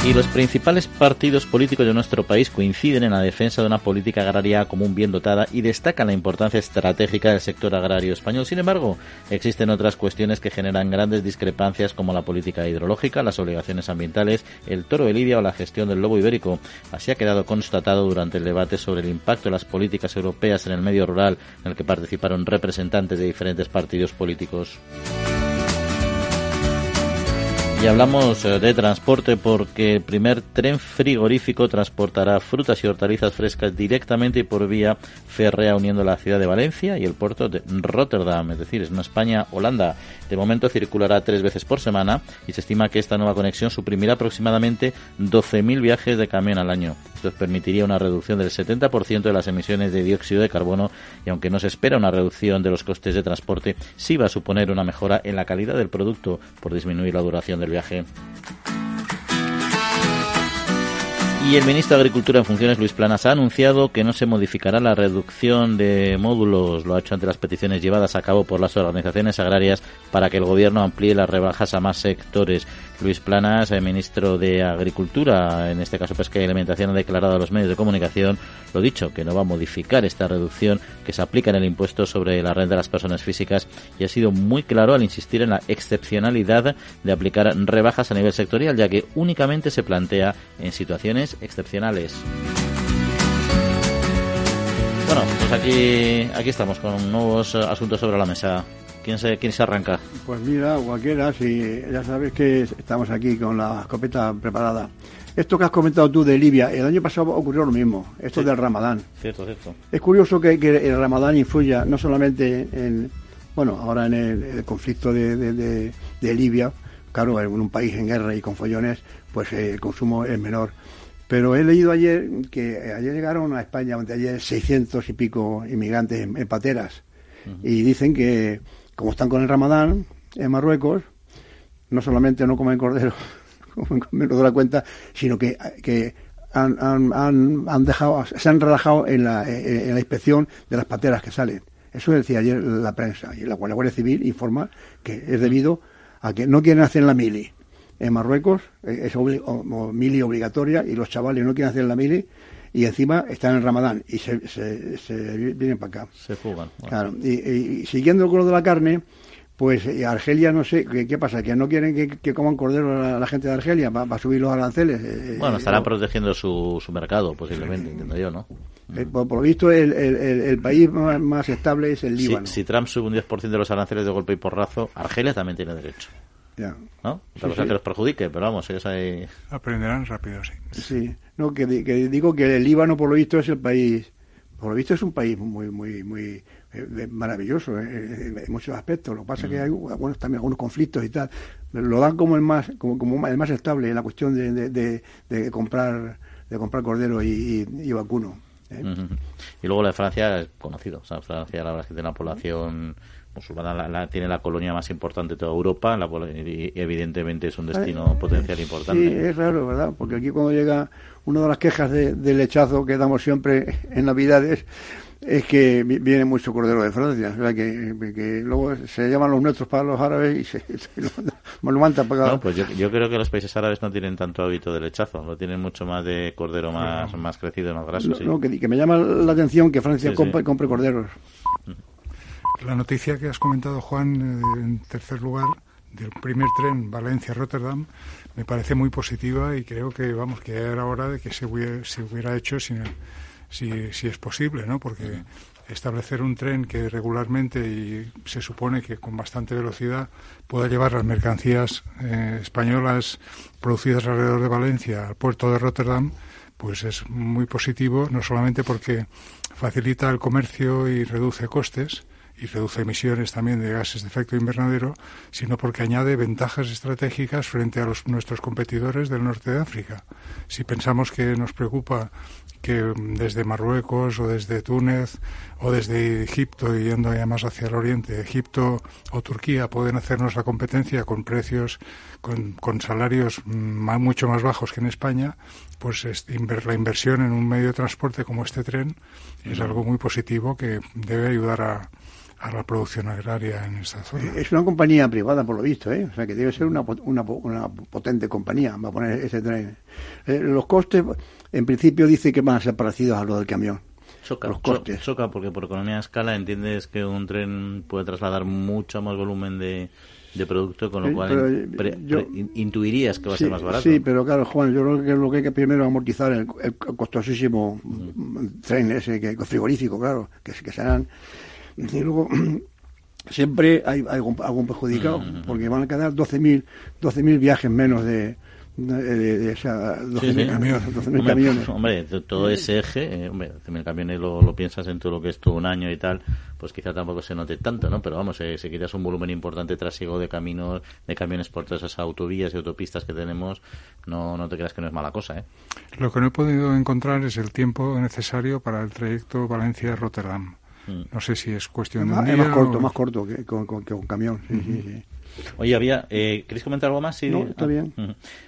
Y los principales partidos políticos de nuestro país coinciden en la defensa de una política agraria común bien dotada y destacan la importancia estratégica del sector agrario español. Sin embargo, existen otras cuestiones que generan grandes discrepancias como la política hidrológica, las obligaciones ambientales, el toro de Lidia o la gestión del lobo ibérico. Así ha quedado constatado durante el debate sobre el impacto de las políticas europeas en el medio rural en el que participaron representantes de diferentes partidos políticos. Y hablamos eh, de transporte porque el primer tren frigorífico transportará frutas y hortalizas frescas directamente por vía férrea uniendo la ciudad de Valencia y el puerto de Rotterdam, es decir, es una España-Holanda. De momento circulará tres veces por semana y se estima que esta nueva conexión suprimirá aproximadamente 12.000 viajes de camión al año. Esto permitiría una reducción del 70% de las emisiones de dióxido de carbono y aunque no se espera una reducción de los costes de transporte, sí va a suponer una mejora en la calidad del producto por disminuir la duración del viaje. Y el ministro de Agricultura en funciones, Luis Planas, ha anunciado que no se modificará la reducción de módulos. Lo ha hecho ante las peticiones llevadas a cabo por las organizaciones agrarias para que el gobierno amplíe las rebajas a más sectores. Luis Planas, el ministro de Agricultura, en este caso Pesca y Alimentación, ha declarado a los medios de comunicación lo dicho, que no va a modificar esta reducción que se aplica en el impuesto sobre la renta de las personas físicas y ha sido muy claro al insistir en la excepcionalidad de aplicar rebajas a nivel sectorial, ya que únicamente se plantea en situaciones excepcionales. Bueno, pues aquí, aquí estamos con nuevos asuntos sobre la mesa. ¿Quién se, ¿Quién se arranca? Pues mira, cualquiera, si ya sabes que estamos aquí con la escopeta preparada. Esto que has comentado tú de Libia, el año pasado ocurrió lo mismo, esto del Ramadán. Cierto, cierto. Es curioso que, el Ramadán influya no solamente en, bueno, ahora en el, conflicto de, Libia, claro, en un país en guerra y con follones, pues el consumo es menor. Pero he leído ayer que ayer llegaron a España, donde ayer 600 y pico inmigrantes en, pateras. Y dicen que, como están con el Ramadán en Marruecos, no solamente no comen cordero, me lo doy la cuenta, sino que, que han, han, han, dejado, se han relajado en la, en la inspección de las pateras que salen. Eso decía ayer la prensa, y la, Guardia Civil informa que es debido a que no quieren hacer la mili. En Marruecos es mili obligatoria y los chavales no quieren hacer la mili y encima están en Ramadán y se, se, vienen para acá. Se fugan. Claro, y, siguiendo el color de la carne, pues y Argelia no sé, ¿qué, pasa? ¿Que no quieren que, coman cordero la, gente de Argelia para subir los aranceles? Eh, bueno, eh, estarán protegiendo su, su mercado posiblemente, entiendo yo, ¿no? Eh, por, lo visto, el, el, país más, estable es el Líbano. Si, Trump sube un 10% de los aranceles de golpe y porrazo, Argelia también tiene derecho. Ya. ¿No? Otra cosa que los perjudique, pero vamos, ellos ahí... Aprenderán rápido, sí. Sí, no, que, que digo que el Líbano, por lo visto, es el país... Por lo visto es un país muy, muy, muy maravilloso en muchos aspectos. Lo que pasa es que hay bueno, también algunos conflictos y tal. Lo dan como el más como, como el más estable en la cuestión de, de, comprar de comprar cordero y, y, vacuno. ¿eh? Y luego la de Francia es conocido. O sea, Francia la verdad es que tiene una población musulmana, la, tiene la colonia más importante de toda Europa y, evidentemente es un destino potencial importante. Sí, es raro, ¿verdad? Porque aquí cuando llega una de las quejas del lechazo que damos siempre en Navidades es que viene mucho cordero de Francia, o sea que, luego se llaman los nuestros para los árabes y se, lo levantan para No, pues yo, creo que los países árabes no tienen tanto hábito de lechazo, lo tienen mucho más de cordero más, más crecido, más graso. No, que, me llama la atención que Francia compre, corderos. La noticia que has comentado, Juan, eh, en tercer lugar, del primer tren Valencia-Rotterdam, me parece muy positiva y creo que, vamos, que era hora de que se hubiera, se hubiera hecho sin si, si es posible, ¿no? Porque establecer un tren que regularmente y se supone que con bastante velocidad pueda llevar las mercancías eh, españolas producidas alrededor de Valencia al puerto de Rotterdam, pues es muy positivo, no solamente porque facilita el comercio y reduce costes, y reduce emisiones también de gases de efecto invernadero, sino porque añade ventajas estratégicas frente a los, nuestros competidores del norte de África. Si pensamos que nos preocupa que desde Marruecos o desde Túnez o desde Egipto y yendo ya más hacia el oriente, Egipto o Turquía pueden hacernos la competencia con precios, con, con salarios mucho más bajos que en España, pues la inversión en un medio de transporte como este tren es algo muy positivo que debe ayudar a, a la producción agraria en esta zona. Es una compañía privada, por lo visto, ¿eh? o sea que debe ser una, una, una potente compañía, va a poner ese tren. Eh, los costes, en principio, dice que van a ser parecidos a los del camión. Choca, los costes. choca porque por economía de escala entiendes que un tren puede trasladar mucho más volumen de, de producto, con lo cual intuirías que va a ser más barato. Sí, pero claro, Juan, yo creo que lo que hay que primero amortizar el, el costosísimo tren ese que, frigorífico, claro, que, que serán y luego siempre hay, algún, perjudicado, mm. porque van a quedar 12.000 12 viajes menos de, de, de, esa 12.000 camiones, camiones. Hombre, todo ese eje, eh, hombre, 12.000 camiones lo, lo, piensas en todo lo que es todo un año y tal, pues quizá tampoco se note tanto, ¿no? Pero vamos, eh, si quitas un volumen importante trasiego de caminos, de camiones por todas esas autovías y autopistas que tenemos, no, no te creas que no es mala cosa, ¿eh? Lo que no he podido encontrar es el tiempo necesario para el trayecto Valencia-Rotterdam. Mm. No sé si es cuestión de un día Es más corto, más corto que con, un camión. Oye, había, eh, ¿queréis comentar algo más? Sí, no, está bien.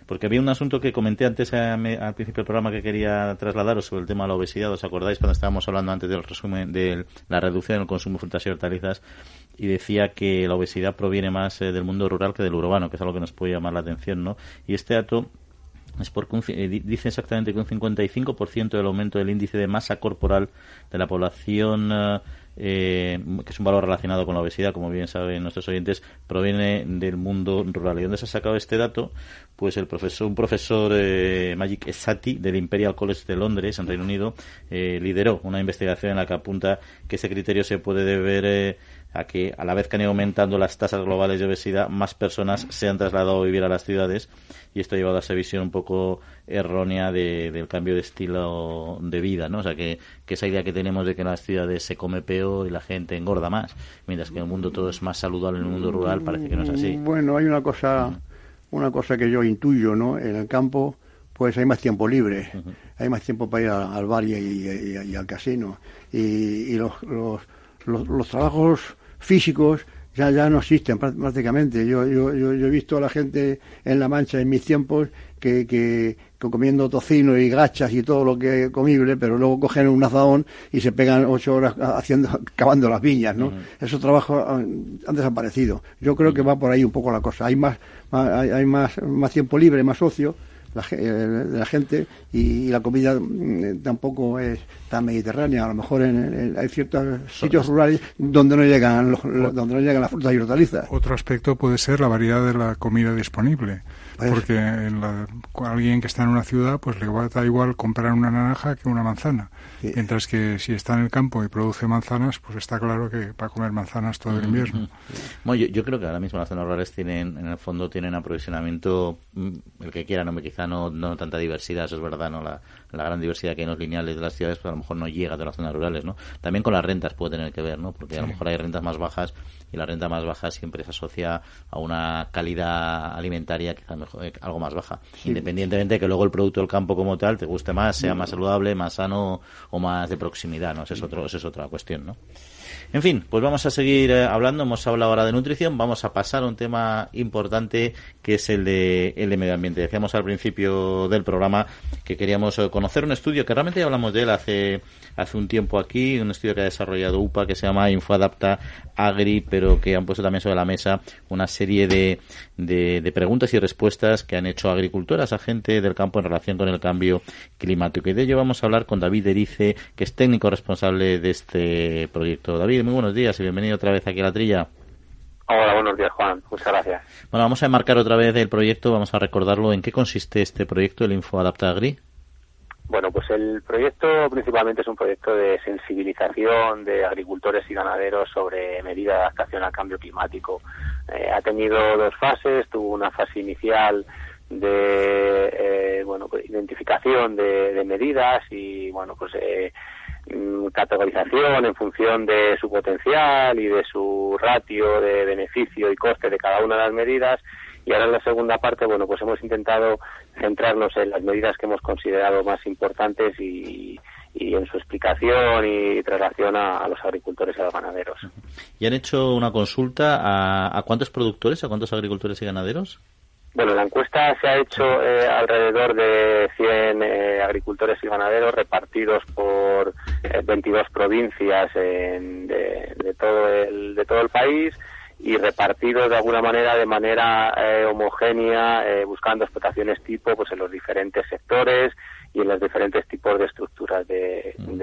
Porque había un asunto que comenté antes al principio del programa que quería trasladaros sobre el tema de la obesidad. ¿Os acordáis cuando estábamos hablando antes del resumen de la reducción del consumo de frutas y hortalizas? Y decía que la obesidad proviene más eh, del mundo rural que del urbano, que es algo que nos puede llamar la atención, ¿no? Y este dato es porque eh, dice exactamente que un 55% del aumento del índice de masa corporal de la población, eh, eh, que es un valor relacionado con la obesidad, como bien saben nuestros oyentes, proviene del mundo rural. ¿Y dónde se ha sacado este dato? Pues el profesor, un profesor, Magic Esati, del Imperial College de Londres, en Reino Unido, lideró una investigación en la que apunta que ese criterio se puede deber a que a la vez que han ido aumentando las tasas globales de obesidad, más personas se han trasladado a vivir a las ciudades y esto ha llevado a esa visión un poco errónea de, del cambio de estilo de vida, ¿no? O sea, que, que, esa idea que tenemos de que en las ciudades se come peor y la gente engorda más, mientras que en el mundo todo es más saludable en el mundo rural, parece que no es así. Bueno, hay una cosa, una cosa que yo intuyo, ¿no? En el campo pues hay más tiempo libre, hay más tiempo para ir al, bar y, y, al casino. Y, los, los, los, trabajos físicos ya, ya no existen prácticamente. Yo, yo, yo, he visto a la gente en La Mancha en mis tiempos que, que, comiendo tocino y gachas y todo lo que es comible, pero luego cogen un azadón y se pegan ocho horas haciendo, cavando las viñas, ¿no? Esos trabajos han, desaparecido. Yo creo que va por ahí un poco la cosa. Hay más, hay, hay más, más tiempo libre, más ocio, la, eh, la gente y, la comida mm, tampoco es tan mediterránea. A lo mejor en, hay ciertos sitios rurales donde no llegan donde no llegan las frutas y hortalizas. Otro aspecto puede ser la variedad de la comida disponible. Pues porque alguien que está en una ciudad pues le va a dar igual comprar una naranja que una manzana. Mientras que si está en el campo y produce manzanas, pues está claro que va a comer manzanas todo el invierno. Bueno, yo, creo que ahora mismo las zonas rurales tienen, en el fondo, tienen aprovisionamiento, mm, el que quiera, no, quizá no, no tanta diversidad, eso es verdad, no la, la gran diversidad que hay en los lineales de las ciudades, pero pues a lo mejor no llega de las zonas rurales, ¿no? También con las rentas puede tener que ver, ¿no? Porque a lo mejor hay rentas más bajas y la renta más baja siempre se asocia a una calidad alimentaria quizás mejor, eh, algo más baja. Independientemente de que luego el producto del campo como tal te guste más, sea más saludable, más sano o más de proximidad, ¿no? Esa es, otro, esa es otra cuestión, ¿no? En fin, pues vamos a seguir eh, hablando. Hemos hablado ahora de nutrición. Vamos a pasar a un tema importante que es el de, el de medio ambiente. Decíamos al principio del programa que queríamos eh, conocer un estudio que realmente hablamos de él hace, hace un tiempo aquí, un estudio que ha desarrollado UPA que se llama InfoAdapta Agri, pero que han puesto también sobre la mesa una serie de, de, preguntas y respuestas que han hecho agricultoras, a gente del campo en relación con el cambio climático. Y de ello vamos a hablar con David Erice, que es técnico responsable de este proyecto. David, muy buenos días y bienvenido otra vez aquí a la trilla. Hola, buenos días, Juan. Muchas gracias. Bueno, vamos a enmarcar otra vez el proyecto, vamos a recordarlo. ¿En qué consiste este proyecto, el Info Adapta Agri? Bueno, pues el proyecto principalmente es un proyecto de sensibilización de agricultores y ganaderos sobre medidas de adaptación al cambio climático. Eh, ha tenido dos fases, tuvo una fase inicial de eh, bueno pues identificación de, medidas y bueno pues eh, mm, categorización en función de su potencial y de su ratio de beneficio y coste de cada una de las medidas y ahora en la segunda parte, bueno, pues hemos intentado centrarnos en las medidas que hemos considerado más importantes y, en su explicación y traslación a, los agricultores y a los ganaderos. ¿Y han hecho una consulta a, cuántos productores, a cuántos agricultores y ganaderos? Bueno, la encuesta se ha hecho eh, alrededor de 100 eh, agricultores y ganaderos repartidos por 22 eh, provincias de, todo el, de todo el país y repartidos de alguna manera de manera eh, homogénea, eh, buscando explotaciones tipo pues en los diferentes sectores y en los diferentes tipos de estructuras de, mm.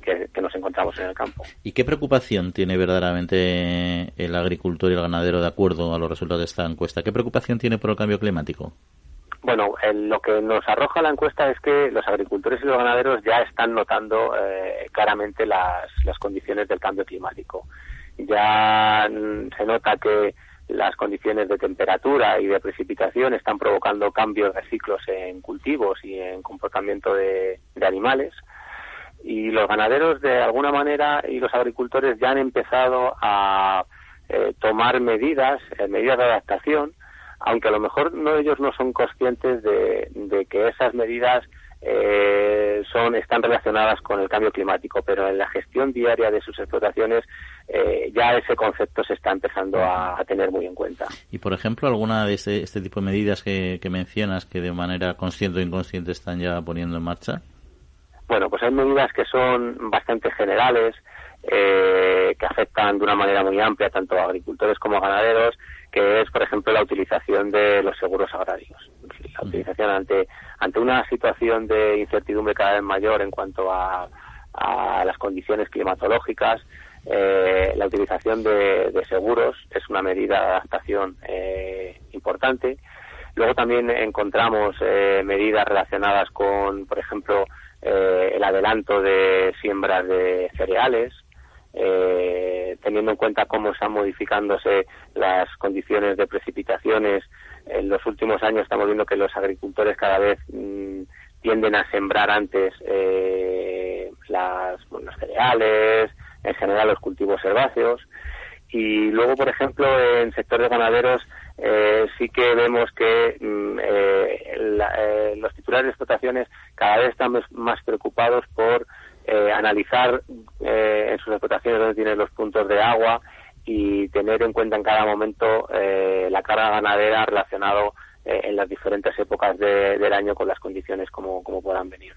que, nos encontramos en el campo. ¿Y qué preocupación tiene verdaderamente el agricultor y el ganadero de acuerdo a los resultados de esta encuesta? ¿Qué preocupación tiene por el cambio climático? Bueno, lo que nos arroja la encuesta es que los agricultores y los ganaderos ya están notando eh, claramente las, las condiciones del cambio climático ya se nota que las condiciones de temperatura y de precipitación están provocando cambios de ciclos en cultivos y en comportamiento de, animales. Y los ganaderos de alguna manera y los agricultores ya han empezado a eh, tomar medidas, eh, medidas de adaptación, aunque a lo mejor no ellos no son conscientes de, de que esas medidas eh, son están relacionadas con el cambio climático, pero en la gestión diaria de sus explotaciones eh, ya ese concepto se está empezando a, tener muy en cuenta. Y, por ejemplo, alguna de este, este tipo de medidas que, mencionas que de manera consciente o inconsciente están ya poniendo en marcha? Bueno, pues hay medidas que son bastante generales, eh, que afectan de una manera muy amplia tanto a agricultores como a ganaderos, que es, por ejemplo, la utilización de los seguros agrarios. La utilización ante, ante una situación de incertidumbre cada vez mayor en cuanto a, a las condiciones climatológicas, eh, la utilización de, seguros es una medida de adaptación eh, importante. Luego también encontramos eh, medidas relacionadas con, por ejemplo, el adelanto de siembras de cereales, teniendo en cuenta cómo están modificándose las condiciones de precipitaciones. En los últimos años estamos viendo que los agricultores cada vez mm, tienden a sembrar antes las, los cereales, en general los cultivos herbáceos. Y luego, por ejemplo, en sectores ganaderos eh, sí que vemos que mm, eh, eh, los titulares de explotaciones cada vez están más preocupados por analizar en sus explotaciones donde tienen los puntos de agua y tener en cuenta en cada momento la carga ganadera relacionado en las diferentes épocas del año con las condiciones como puedan venir.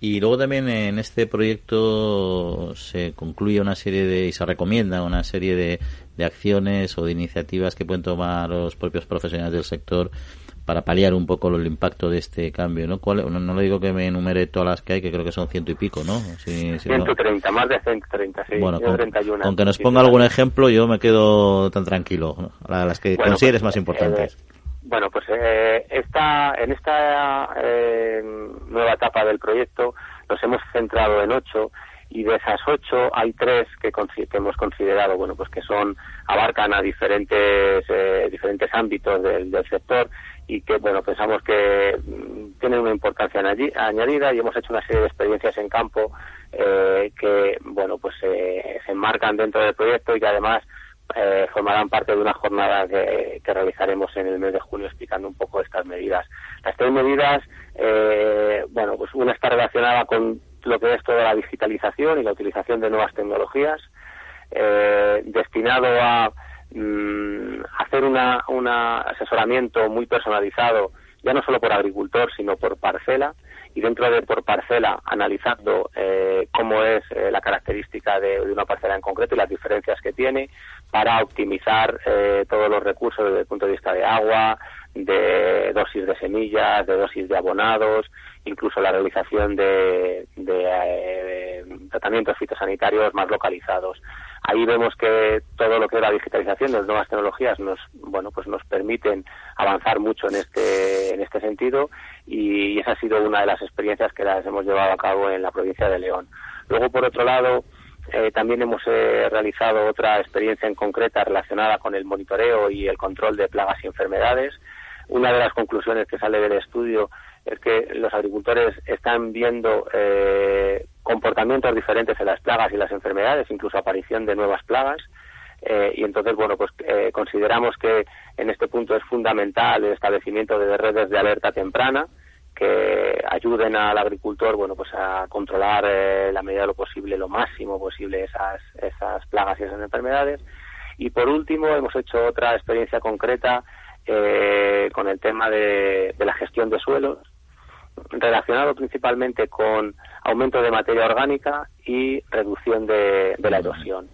Y luego también en este proyecto se concluye una serie de y se recomienda una serie de, de acciones o de iniciativas que pueden tomar los propios profesionales del sector para paliar un poco el impacto de este cambio, ¿no? no, le digo que me enumere todas las que hay, que creo que son ciento y pico, ¿no? 130, más de 130, sí. Bueno, aunque nos ponga algún ejemplo, yo me quedo tan tranquilo. Las que consideres más pues, importantes. Eh, bueno, pues eh, esta, en esta eh, nueva etapa del proyecto nos hemos centrado en ocho y de esas ocho hay tres que, hemos considerado, bueno, pues que son abarcan a diferentes eh, diferentes ámbitos del, sector y que, bueno, pensamos que mm, tienen una importancia añadida y hemos hecho una serie de experiencias en campo eh, que, bueno, pues se enmarcan dentro del proyecto y que además eh, formarán parte de una jornada que, realizaremos en el mes de julio explicando un poco estas medidas. Las tres medidas, eh, bueno, pues una está relacionada con lo que es toda la digitalización y la utilización de nuevas tecnologías. eh, destinado a mm, hacer una, un asesoramiento muy personalizado, ya no solo por agricultor, sino por parcela, y dentro de por parcela analizando eh, cómo es eh, la característica de, una parcela en concreto y las diferencias que tiene para optimizar eh, todos los recursos desde el punto de vista de agua, de dosis de semillas, de dosis de abonados, incluso la realización de, de tratamientos fitosanitarios más localizados. Ahí vemos que todo lo que es la digitalización, las nuevas tecnologías nos, bueno, pues nos permiten avanzar mucho en este, en este sentido y esa ha sido una de las experiencias que las hemos llevado a cabo en la provincia de León. Luego, por otro lado, eh, también hemos eh, realizado otra experiencia en concreta relacionada con el monitoreo y el control de plagas y enfermedades. Una de las conclusiones que sale del estudio es que los agricultores están viendo eh, comportamientos diferentes en las plagas y las enfermedades, incluso aparición de nuevas plagas. Eh, y entonces, bueno, pues eh, consideramos que en este punto es fundamental el establecimiento de redes de alerta temprana que ayuden al agricultor, bueno, pues a controlar eh, la medida de lo posible, lo máximo posible esas, esas plagas y esas enfermedades. Y por último, hemos hecho otra experiencia concreta con el tema de la gestión de suelos, relacionado principalmente con aumento de materia orgánica y reducción de, la erosión.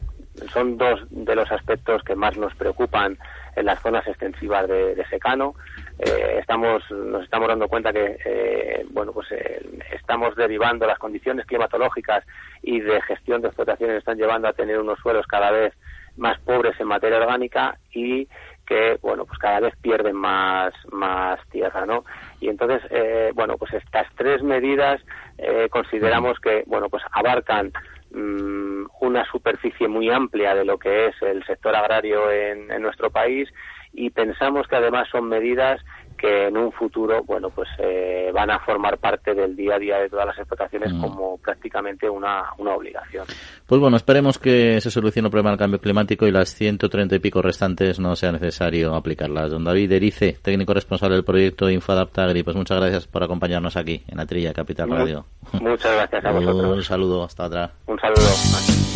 Son dos de los aspectos que más nos preocupan en las zonas extensivas de, secano. Eh, estamos, nos estamos dando cuenta que eh, bueno, pues, eh, estamos derivando las condiciones climatológicas y de gestión de explotaciones están llevando a tener unos suelos cada vez más pobres en materia orgánica y que bueno pues cada vez pierden más más tierra no y entonces eh, bueno pues estas tres medidas eh, consideramos que bueno pues abarcan mm, una superficie muy amplia de lo que es el sector agrario en, en nuestro país y pensamos que además son medidas que en un futuro, bueno, pues eh, van a formar parte del día a día de todas las explotaciones mm. como prácticamente una, una obligación. Pues bueno, esperemos que se solucione el problema del cambio climático y las 130 y pico restantes no sea necesario aplicarlas. Don David Erice, técnico responsable del proyecto Infadapta Agri, pues muchas gracias por acompañarnos aquí en la Trilla Capital Radio. Muchas gracias a vosotros. Un saludo, hasta otra. Un saludo.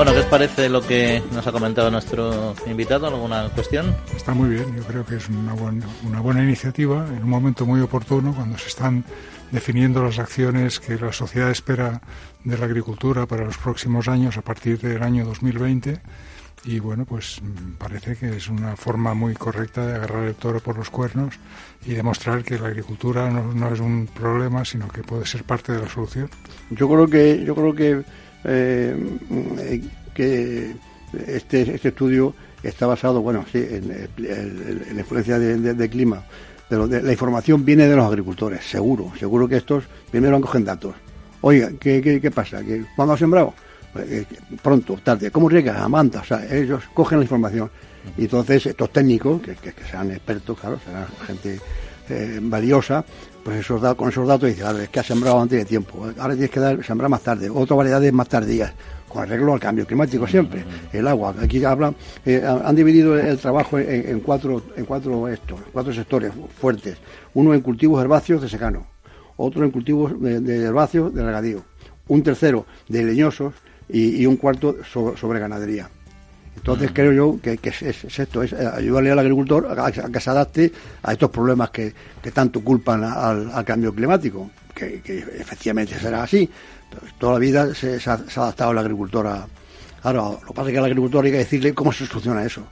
Bueno, ¿qué os parece lo que nos ha comentado nuestro invitado? ¿Alguna cuestión? Está muy bien, yo creo que es una buena, una buena iniciativa en un momento muy oportuno cuando se están definiendo las acciones que la sociedad espera de la agricultura para los próximos años a partir del año 2020 y bueno, pues mm, parece que es una forma muy correcta de agarrar el toro por los cuernos y demostrar que la agricultura no, no es un problema, sino que puede ser parte de la solución. Yo creo que yo creo que eh, que este, este estudio está basado, bueno, sí, en, la influencia del clima, la información viene de los agricultores, seguro, seguro que estos primero cogen datos. Oiga, ¿qué, qué, pasa? ¿Que, ¿Cuándo ha sembrado? Pues, eh, pronto, tarde. ¿Cómo riega? A manta. O sea, ellos cogen la información. Y entonces estos técnicos, que, que, sean expertos, claro, serán gente eh, valiosa, pues esos con esos datos dice, a es que ha sembrado antes de tiempo, ahora tienes que dar, sembrar más tarde, otras variedades más tardías, con arreglo al cambio climático siempre, el agua, aquí hablan, eh, han dividido el, trabajo en, cuatro, en cuatro estos, cuatro sectores fuertes, uno en cultivos herbáceos de secano, otro en cultivos de, herbáceos de regadío, un tercero de leñosos y, un cuarto sobre ganadería. Entonces creo yo que, es, esto, es ayudarle al agricultor a, que se adapte a estos problemas que, tanto culpan al, cambio climático, que, efectivamente será así. toda la vida se, ha, adaptado el agricultor a... Ahora, lo que pasa es que al agricultor hay que decirle cómo se soluciona eso.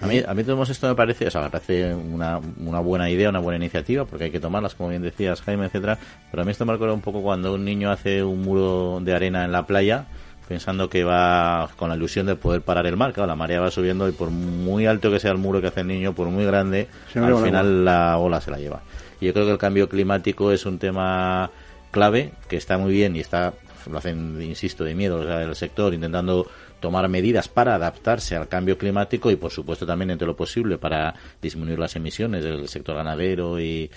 A mí, a mí todo esto me parece, o sea, me parece una, una buena idea, una buena iniciativa, porque hay que tomarlas, como bien decías, Jaime, etcétera. Pero a mí esto me recuerda un poco cuando un niño hace un muro de arena en la playa pensando que va con la ilusión de poder parar el mar. Claro, la marea va subiendo y por muy alto que sea el muro que hace el niño, por muy grande, al final la ola se la lleva. Y yo creo que el cambio climático es un tema clave que está muy bien y está lo hacen, insisto, de miedo, o sea, el sector intentando tomar medidas para adaptarse al cambio climático y, por supuesto, también entre lo posible para disminuir las emisiones del sector ganadero y,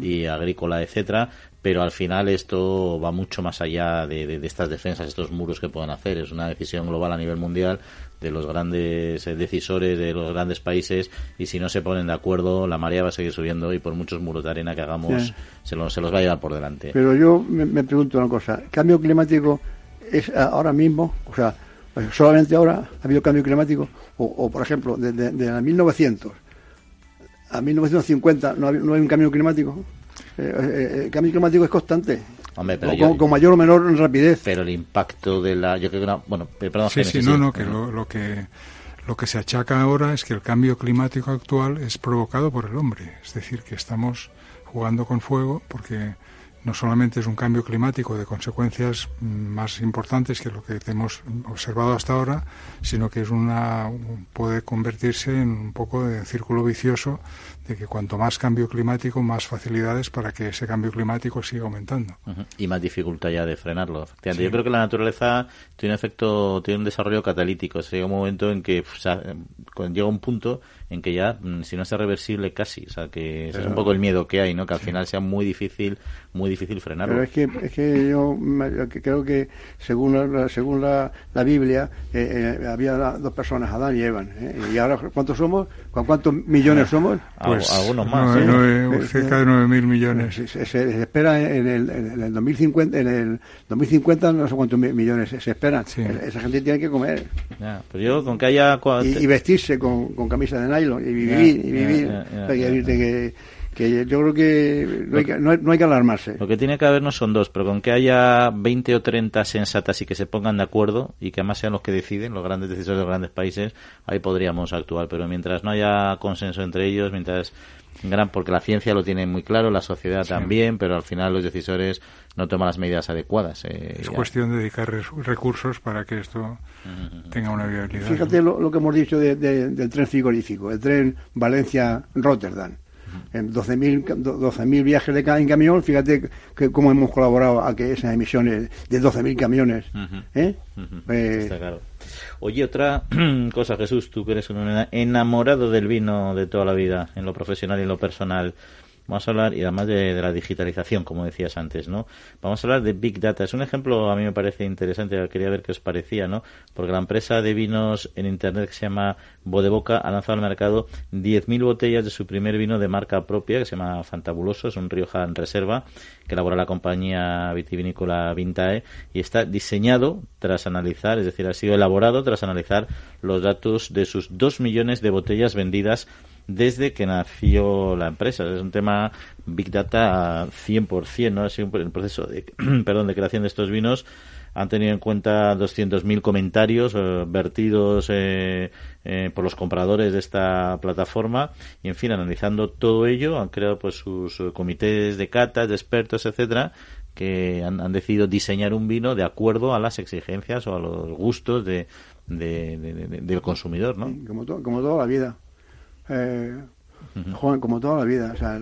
y agrícola, etcétera. Pero al final esto va mucho más allá de, estas defensas, estos muros que puedan hacer. Es una decisión global a nivel mundial de los grandes eh, decisores de los grandes países y si no se ponen de acuerdo la marea va a seguir subiendo y por muchos muros de arena que hagamos se, los, se los va a llevar por delante. Pero yo me, me pregunto una cosa, ¿cambio climático es ahora mismo? O sea, solamente ahora ha habido cambio climático, o, por ejemplo, desde de, 1900 a 1950 no hay, no hay un cambio climático. Eh, el cambio climático es constante. con, mayor o menor rapidez. Pero el impacto de la. Yo creo que bueno, eh, perdón, sí, sí, no, no, que lo, lo, que lo que se achaca ahora es que el cambio climático actual es provocado por el hombre. Es decir, que estamos jugando con fuego porque no solamente es un cambio climático de consecuencias más importantes que lo que hemos observado hasta ahora, sino que es una puede convertirse en un poco de círculo vicioso de que cuanto más cambio climático, más facilidades para que ese cambio climático siga aumentando. Y más dificultad ya de frenarlo. Yo creo que la naturaleza tiene un efecto, tiene un desarrollo catalítico. llega un momento en que llega un punto en que ya, mm, si no es reversible, casi. O sea, que es un poco el miedo que hay, ¿no? Que al final sea muy difícil, muy difícil frenarlo. Pero es que, es que yo creo que, según la, según la, la Biblia, eh, eh, había dos personas, Adán y Evan. ¿eh? Y ahora, ¿cuántos somos? ¿Cuántos millones somos? Pues, algunos más. cerca de 9.000 millones. Se, espera en el, en el 2050, en el 2050 no sé cuántos millones se, esperan. Esa gente tiene que comer. Ya, pues yo con que haya... Y, vestirse con, con camisa de y vivir, y vivir. que, yo creo que no hay que, no hay que alarmarse. Lo que tiene que haber no son dos, pero con que haya 20 o 30 sensatas y que se pongan de acuerdo y que además sean los que deciden, los grandes decisores de los grandes países, ahí podríamos actuar. Pero mientras no haya consenso entre ellos, mientras gran porque la ciencia lo tiene muy claro, la sociedad también, pero al final los decisores no toman las medidas adecuadas. Eh, es cuestión de dedicar recursos para que esto tenga una viabilidad. Fíjate lo, que hemos dicho del tren frigorífico, el tren Valencia-Rotterdam. En 12.000 viajes de cada en camión, fíjate que, cómo hemos colaborado a que esas emisiones de 12.000 camiones. ¿eh? Eh, Está claro. Oye, otra cosa, Jesús, tú que eres un enamorado del vino de toda la vida, en lo profesional y en lo personal. Vamos a hablar, y además de, la digitalización, como decías antes, ¿no? Vamos a hablar de Big Data. Es un ejemplo, a mí me parece interesante, quería ver qué os parecía, ¿no? Porque la empresa de vinos en Internet que se llama Bodeboca ha lanzado al mercado 10.000 botellas de su primer vino de marca propia, que se llama Fantabuloso, es un Rioja en reserva, que elabora la compañía vitivinícola Vintae, y está diseñado tras analizar, es decir, ha sido elaborado tras analizar los datos de sus 2 millones de botellas vendidas desde que nació la empresa. Es un tema Big Data 100%, ¿no? Ha sido el proceso de, perdón, de creación de estos vinos han tenido en cuenta 200.000 comentarios eh, vertidos eh, eh, por los compradores de esta plataforma y en fin analizando todo ello han creado pues sus comités de catas de expertos etcétera que han, decidido diseñar un vino de acuerdo a las exigencias o a los gustos de, del consumidor ¿no? como, como toda la vida eh, como toda la vida. O sea,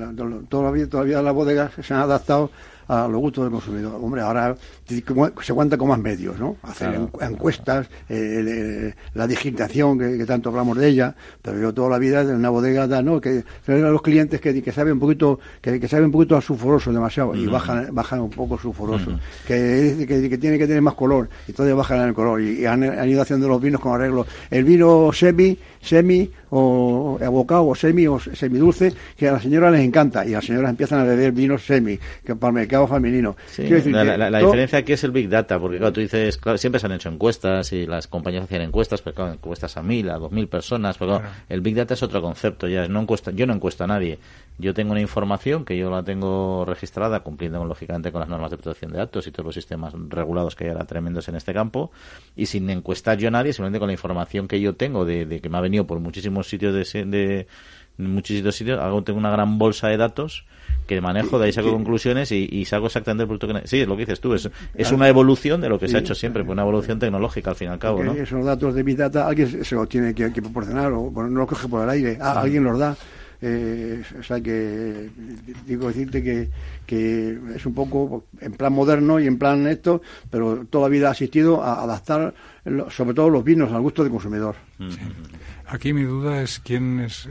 toda la vida, todavía las bodegas se han adaptado a los gustos del consumidor. Hombre, ahora se cuenta con más medios, ¿no? Hacer encuestas, eh, la digitación, que, tanto hablamos de ella, pero yo toda la vida en una bodega, da, ¿no? Que a los clientes que, que saben un poquito, que, que saben un poquito a sulfuroso demasiado, y bajan, bajan un poco sulfuroso, que, que, tiene que tener más color, y entonces bajan el color, y, han, han, ido haciendo los vinos con arreglo. El vino semi, semi, o abocado, o semi, o semidulce, que a las señoras les encanta, y las señoras empiezan a beber vinos semi, que para el mercado femenino. la, diferencia aquí es el Big Data, porque claro, tú dices, claro, siempre se han hecho encuestas y las compañías hacían encuestas, pero claro, encuestas a mil, a dos mil personas, pero el Big Data es otro concepto, ya no encuesta, yo no encuesto a nadie. Yo tengo una información que yo la tengo registrada, cumpliendo lógicamente con las normas de protección de datos y todos los sistemas regulados que hay ahora tremendos en este campo, y sin encuestar yo a nadie, simplemente con la información que yo tengo de, que me ha venido por muchísimos sitios de, de muchísimos sitios, hago, tengo una gran bolsa de datos que manejo, de ahí saco conclusiones y, saco exactamente el producto que... Sí, es lo que dices tú, es, es una evolución de lo que se ha hecho siempre, pues una evolución tecnológica al fin y al cabo, ¿no? Esos datos de Big Data alguien se los tiene que, proporcionar o no los coge por el aire, alguien los da. Eh, o sea que digo decirte que, que es un poco en plan moderno y en plan esto, pero toda la vida ha asistido a adaptar sobre todo los vinos al gusto del consumidor. Aquí mi duda es quién es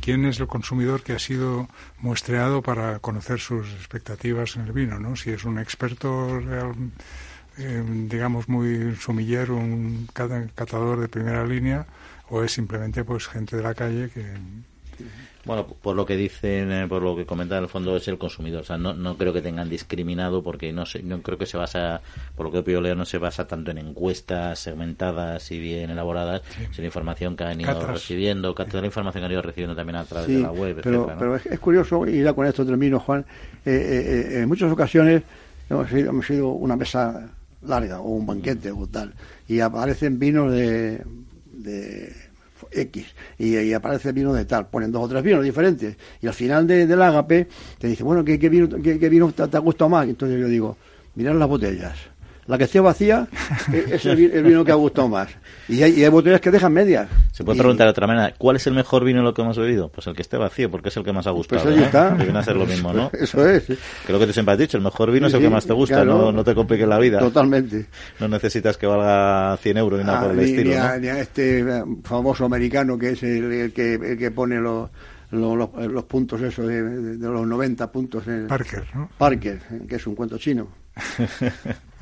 quién es el consumidor que ha sido muestreado para conocer sus expectativas en el vino, ¿no? Si es un experto eh, digamos muy sumillero, un catador de primera línea o es simplemente pues gente de la calle que bueno, por lo que dicen, eh, por lo que comentan en el fondo es el consumidor. O sea, no, no creo que tengan discriminado porque no sé, no creo que se basa, por lo que he podido leer, no se basa tanto en encuestas segmentadas y bien elaboradas, sino información que han ido recibiendo, toda la información que han ido recibiendo también a través de la web, pero, pero es, curioso, y ya con esto termino, Juan, eh, eh, en muchas ocasiones hemos sido, hemos sido una mesa larga o un banquete o tal, y aparecen vinos de X y, aparece vino de tal, ponen dos o tres vinos diferentes y al final de, del ágape te dice, bueno, ¿qué, vino, qué, vino te, te, ha gustado más? Entonces yo digo, mirad las botellas la que esté vacía es el, vino que ha gustado más. Y hay, botellas que dejan medias. Se puede preguntar de otra manera, ¿cuál es el mejor vino en lo que hemos bebido? Pues el que esté vacío, porque es el que más ha pues gustado. Pues está. Viene a ser lo mismo, ¿no? Eso es. Lo que te siempre has dicho, el mejor vino es el que más te gusta, no, no te compliques la vida. Totalmente. No necesitas que valga 100 euros ni nada por el ah, estilo. Ni a, este eh, famoso americano que es el, que, el que pone los... Los, los, puntos esos de, de, los 90 puntos. En Parker, ¿no? Parker, que es un cuento chino.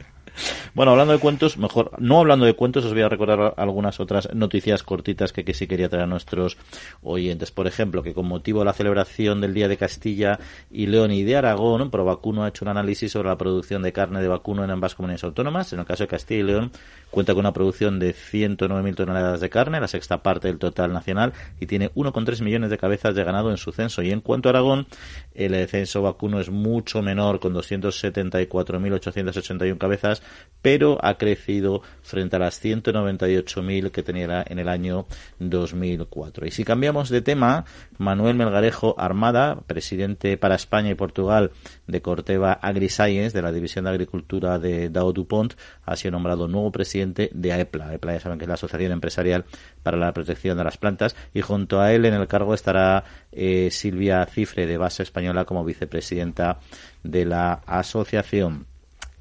Bueno, hablando de cuentos, mejor, no hablando de cuentos, os voy a recordar algunas otras noticias cortitas que, sí quería traer a nuestros oyentes. Por ejemplo, que con motivo de la celebración del Día de Castilla y León y de Aragón, Provacuno ha hecho un análisis sobre la producción de carne de vacuno en ambas comunidades autónomas. En el caso de Castilla y León, cuenta con una producción de 109.000 toneladas de carne, la sexta parte del total nacional, y tiene 1,3 millones de cabezas de ganado en su censo. Y en cuanto a Aragón, el censo vacuno es mucho menor, con 274.881 cabezas, pero ha crecido frente a las 198.000 que tenía en el año 2004. Y si cambiamos de tema, Manuel Melgarejo Armada, presidente para España y Portugal de Corteva AgriScience, de la División de Agricultura de Dow DuPont, ha sido nombrado nuevo presidente de AEPLA. AEPLA ya saben que es la Asociación Empresarial para la Protección de las Plantas y junto a él en el cargo estará eh, Silvia Cifre, de base española, como vicepresidenta de la asociación.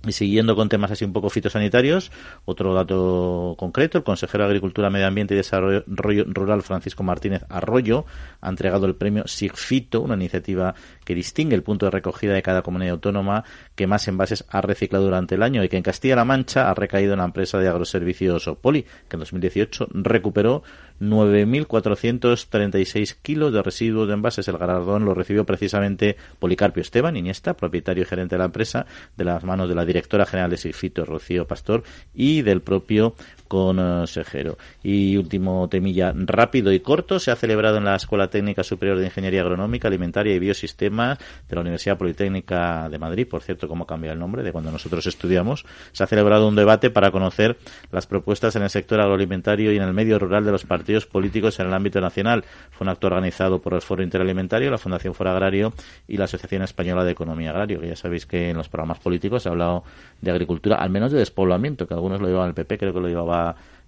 Y siguiendo con temas así un poco fitosanitarios, otro dato concreto, el consejero de Agricultura, Medio Ambiente y Desarrollo Rural, Francisco Martínez Arroyo, ha entregado el premio SIGFITO, una iniciativa que distingue el punto de recogida de cada comunidad autónoma que más envases ha reciclado durante el año y que en Castilla-La Mancha ha recaído en la empresa de agroservicios Poli, que en 2018 recuperó 9.436 kilos de residuos de envases. El galardón lo recibió precisamente Policarpio Esteban Iniesta, propietario y gerente de la empresa, de las manos de la directora general de Sifito, Rocío Pastor, y del propio consejero. Y último temilla rápido y corto, se ha celebrado en la Escuela Técnica Superior de Ingeniería Agronómica, Alimentaria y Biosistemas de la Universidad Politécnica de Madrid, por cierto, cómo cambia el nombre de cuando nosotros estudiamos. Se ha celebrado un debate para conocer las propuestas en el sector agroalimentario y en el medio rural de los partidos políticos en el ámbito nacional. Fue un acto organizado por el Foro Interalimentario, la Fundación Foro Agrario y la Asociación Española de Economía Agrario, que ya sabéis que en los programas políticos se ha hablado de agricultura, al menos de despoblamiento, que algunos lo llevaban el PP, creo que lo llevaba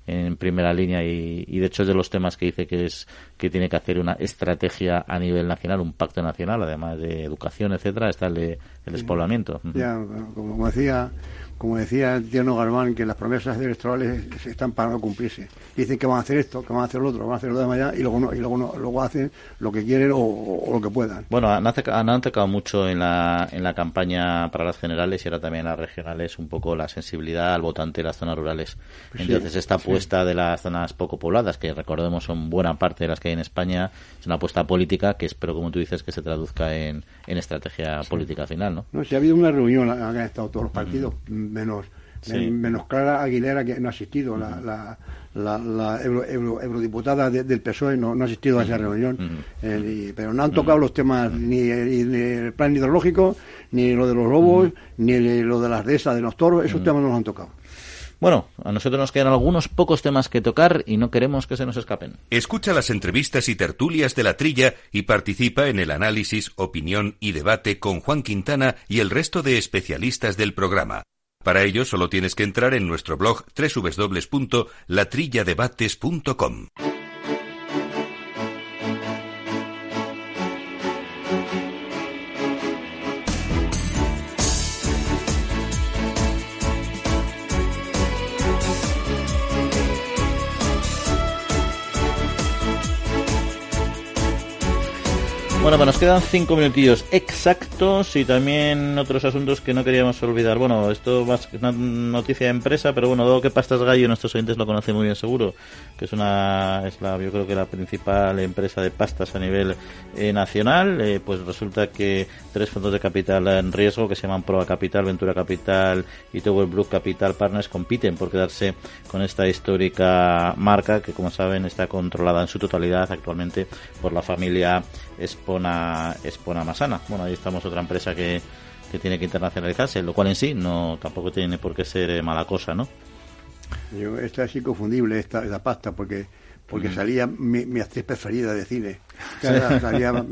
en primera línea y, de hecho es de los temas que dice que es que tiene que hacer una estrategia a nivel nacional, un pacto nacional, además de educación, etcétera, está el de el despoblamiento. Ya, como decía como decía el tierno Galván, que las promesas electorales están para no cumplirse. Dicen que van a hacer esto, que van a hacer lo otro, van a hacer lo de allá y luego no, y luego, luego hacen lo que quieren o, lo que puedan. Bueno, han, atacado mucho en la, en la campaña para las generales y ahora también en las regionales un poco la sensibilidad al votante de las zonas rurales. Pues Entonces, esta apuesta de las zonas poco pobladas, que recordemos son buena parte de las que hay en España, es una apuesta política que espero, como tú dices, que se traduzca en, en estrategia política final, ¿no? No, si ha habido una reunión, han estado todos los partidos menos menos Clara Aguilera que no ha asistido. La, la, eurodiputada del PSOE no, ha asistido a esa reunión. Eh, pero no han tocado los temas ni, el plan hidrológico ni lo de los lobos ni lo de las dehesas de los toros. Esos temas no los han tocado. Bueno, a nosotros nos quedan algunos pocos temas que tocar y no queremos que se nos escapen. Escucha las entrevistas y tertulias de la trilla y participa en el análisis, opinión y debate con Juan Quintana y el resto de especialistas del programa. Para ello solo tienes que entrar en nuestro blog www.latrilladebates.com. Bueno, pues nos quedan cinco minutillos exactos y también otros asuntos que no queríamos olvidar. Bueno, esto es una noticia de empresa, pero bueno, dado que Pastas Gallo, nuestros oyentes lo conocen muy bien seguro, que es una, es la, yo creo que la principal empresa de pastas a nivel eh, nacional, eh, pues resulta que tres fondos de capital en riesgo que se llaman Proa Capital, Ventura Capital y Tower Blue Capital Partners compiten por quedarse con esta histórica marca que, como saben, está controlada en su totalidad actualmente por la familia Espona, Espona Masana. Bueno, ahí estamos otra empresa que, que tiene que internacionalizarse, lo cual en sí no tampoco tiene por qué ser eh, mala cosa, ¿no? Yo, esta es inconfundible, esta, esta pasta, porque porque salía mi, mi, actriz preferida de cine. Salía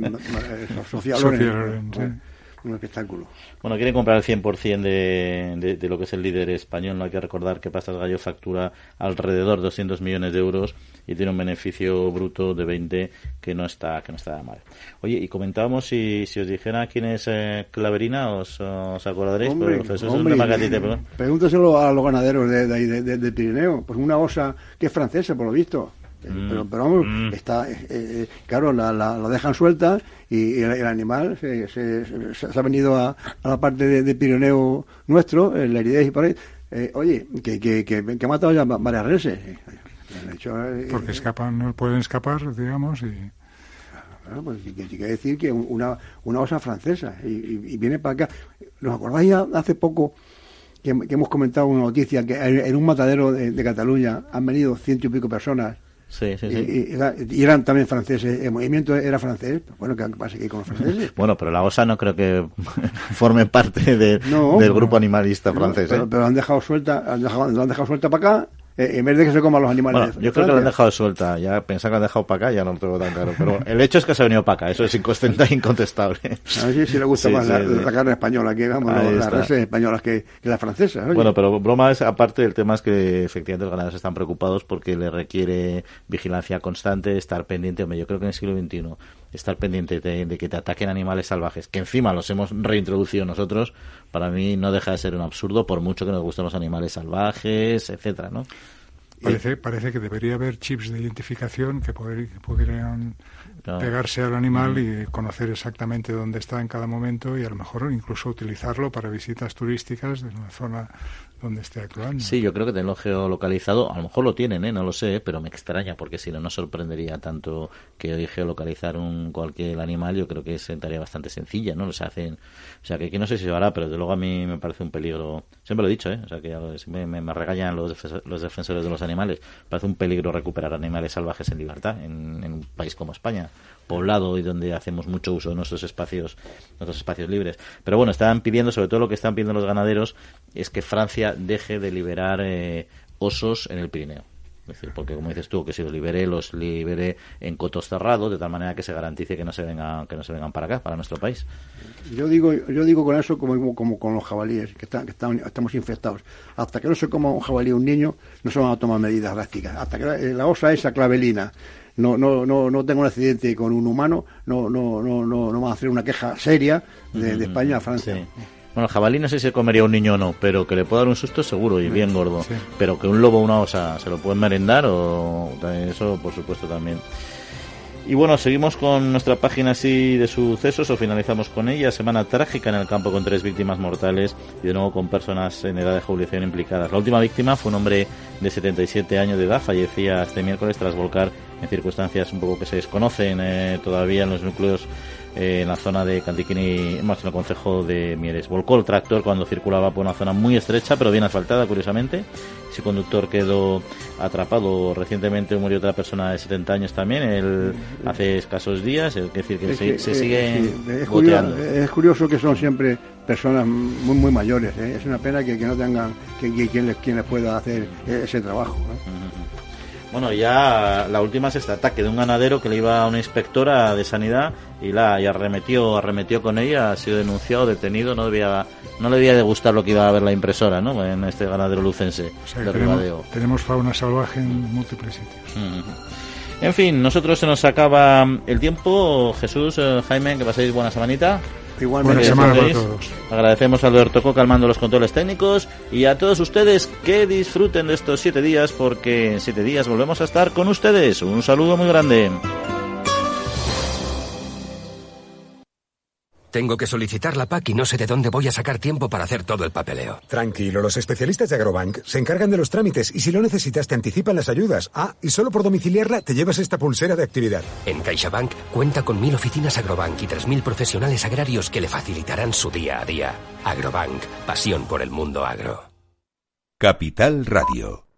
Sofía Loren. Un espectáculo. Bueno, quieren comprar el 100% de, de, de, lo que es el líder español. No hay que recordar que Pastas Gallo factura alrededor de 200 millones de euros y tiene un beneficio bruto de 20 que no está que no está mal. Oye, y comentábamos si, si os dijera quién es eh, Claverina, ¿os, os acordaréis? Hombre, Pero, eso es un tema que a ti te... Pregúntaselo a los ganaderos de, de, de, de Pirineo. Pues una osa que es francesa, por lo visto. Mm, Pero, pero vamos, mm. está, eh, eh, claro, la, la, la dejan suelta y, el, el animal se, se, se, se ha venido a, a la parte de, de Pirineo nuestro, en la Heridez y por ahí. Eh, oye, que, que, que, que ha matado ya varias reses. Hecho, eh, Porque escapan, no pueden escapar, digamos, y... Claro, pues, quiere decir que una, una osa francesa y, y, y viene para acá. ¿Nos acordáis ya hace poco que, que, hemos comentado una noticia que en un matadero de, de Cataluña han venido ciento y pico personas Sí, sí, sí. y, eran también franceses, el movimiento era francés, bueno, ¿qué pasa aquí con los franceses? Bueno, pero la OSA no creo que forme parte de, no, del grupo animalista francés. Pero, ¿eh? pero han dejado suelta, han dejado, lo han dejado suelta para acá, eh, en vez de que se coman los animales. Bueno, yo creo que lo han dejado suelta, ya pensaba que lo han dejado para acá, ya no lo tengo tan claro, pero el hecho es que se ha venido para acá, eso es incontestable. A ver si, si le gusta sí, más sí, la, sí. la, carne española que vamos, las reses españolas que, que las francesas. Bueno, pero broma es, aparte del tema es que efectivamente los ganaderos están preocupados porque le requiere vigilancia constante, estar pendiente, hombre, yo creo que en el siglo XXI estar pendiente de, de, que te ataquen animales salvajes, que encima los hemos reintroducido nosotros, para mí no deja de ser un absurdo, por mucho que nos gusten los animales salvajes, etcétera, ¿no? Parece, parece que debería haber chips de identificación que, poder, que pudieran claro. pegarse al animal y conocer exactamente dónde está en cada momento y a lo mejor incluso utilizarlo para visitas turísticas de una zona donde esté actuando. Sí, yo creo que tenerlo geolocalizado, a lo mejor lo tienen, ¿eh? no lo sé, pero me extraña porque si no, no sorprendería tanto que hoy geolocalizar un cualquier animal, yo creo que es tarea bastante sencilla, ¿no? Hacen, o sea, que aquí no sé si se hará, pero desde luego a mí me parece un peligro, siempre lo he dicho, ¿eh? O sea, que me, me, me regañan los, defensores, los defensores de los animales, parece un peligro recuperar animales salvajes en libertad en, en un país como España poblado y donde hacemos mucho uso de nuestros espacios nuestros espacios libres pero bueno están pidiendo sobre todo lo que están pidiendo los ganaderos es que Francia deje de liberar eh, osos en el Pirineo es decir, porque como dices tú, que si los libere, los libere en cotos cerrados, de tal manera que se garantice que no se vengan, que no se vengan para acá, para nuestro país. Yo digo, yo digo con eso como, como con los jabalíes, que, están, que están, estamos infectados. Hasta que no se coma un jabalí un niño, no se van a tomar medidas drásticas. Hasta que la, la osa esa clavelina no, no, no, no tenga un accidente con un humano, no, no, no, no, no van a hacer una queja seria de, de España a Francia. Sí. Bueno, el jabalí no sé si se comería un niño o no, pero que le pueda dar un susto seguro y bien gordo. Sí. Pero que un lobo o una osa se lo pueden merendar o eso por supuesto también. Y bueno, seguimos con nuestra página así de sucesos o finalizamos con ella. Semana trágica en el campo con tres víctimas mortales y de nuevo con personas en edad de jubilación implicadas. La última víctima fue un hombre de 77 años de edad, fallecía este miércoles tras volcar en circunstancias un poco que se desconocen eh, todavía en los núcleos eh, en la zona de Cantiquini, más en el concejo de Mieres. Volcó el tractor cuando circulaba por una zona muy estrecha, pero bien asfaltada, curiosamente. Su conductor quedó atrapado. Recientemente murió otra persona de 70 años también, él hace escasos días. Es decir, que, es se, que se, sigue sí, es, curioso, es curioso que son siempre personas muy muy mayores. ¿eh? Es una pena que, que no tengan que, que, quien, les, quien les pueda hacer ese trabajo. ¿eh? Uh -huh. Bueno, ya la última es este ataque de un ganadero que le iba a una inspectora de sanidad y la y arremetió, arremetió con ella, ha sido denunciado, detenido, no debía, no le debía de gustar lo que iba a ver la impresora, ¿no? En este ganadero lucense o sea, de tenemos, tenemos, fauna salvaje en múltiples sitios. En fin, nosotros se nos acaba el tiempo. Jesús, eh, Jaime, que paséis buena semanita. Igualmente, todos. Agradecemos a Alberto Coca calmando los controles técnicos y a todos ustedes que disfruten de estos siete días porque en siete días volvemos a estar con ustedes. Un saludo muy grande. Tengo que solicitar la PAC y no sé de dónde voy a sacar tiempo para hacer todo el papeleo. Tranquilo, los especialistas de Agrobank se encargan de los trámites y si lo necesitas te anticipan las ayudas. Ah, y solo por domiciliarla te llevas esta pulsera de actividad. En CaixaBank cuenta con mil oficinas Agrobank y tres mil profesionales agrarios que le facilitarán su día a día. Agrobank, pasión por el mundo agro. Capital Radio.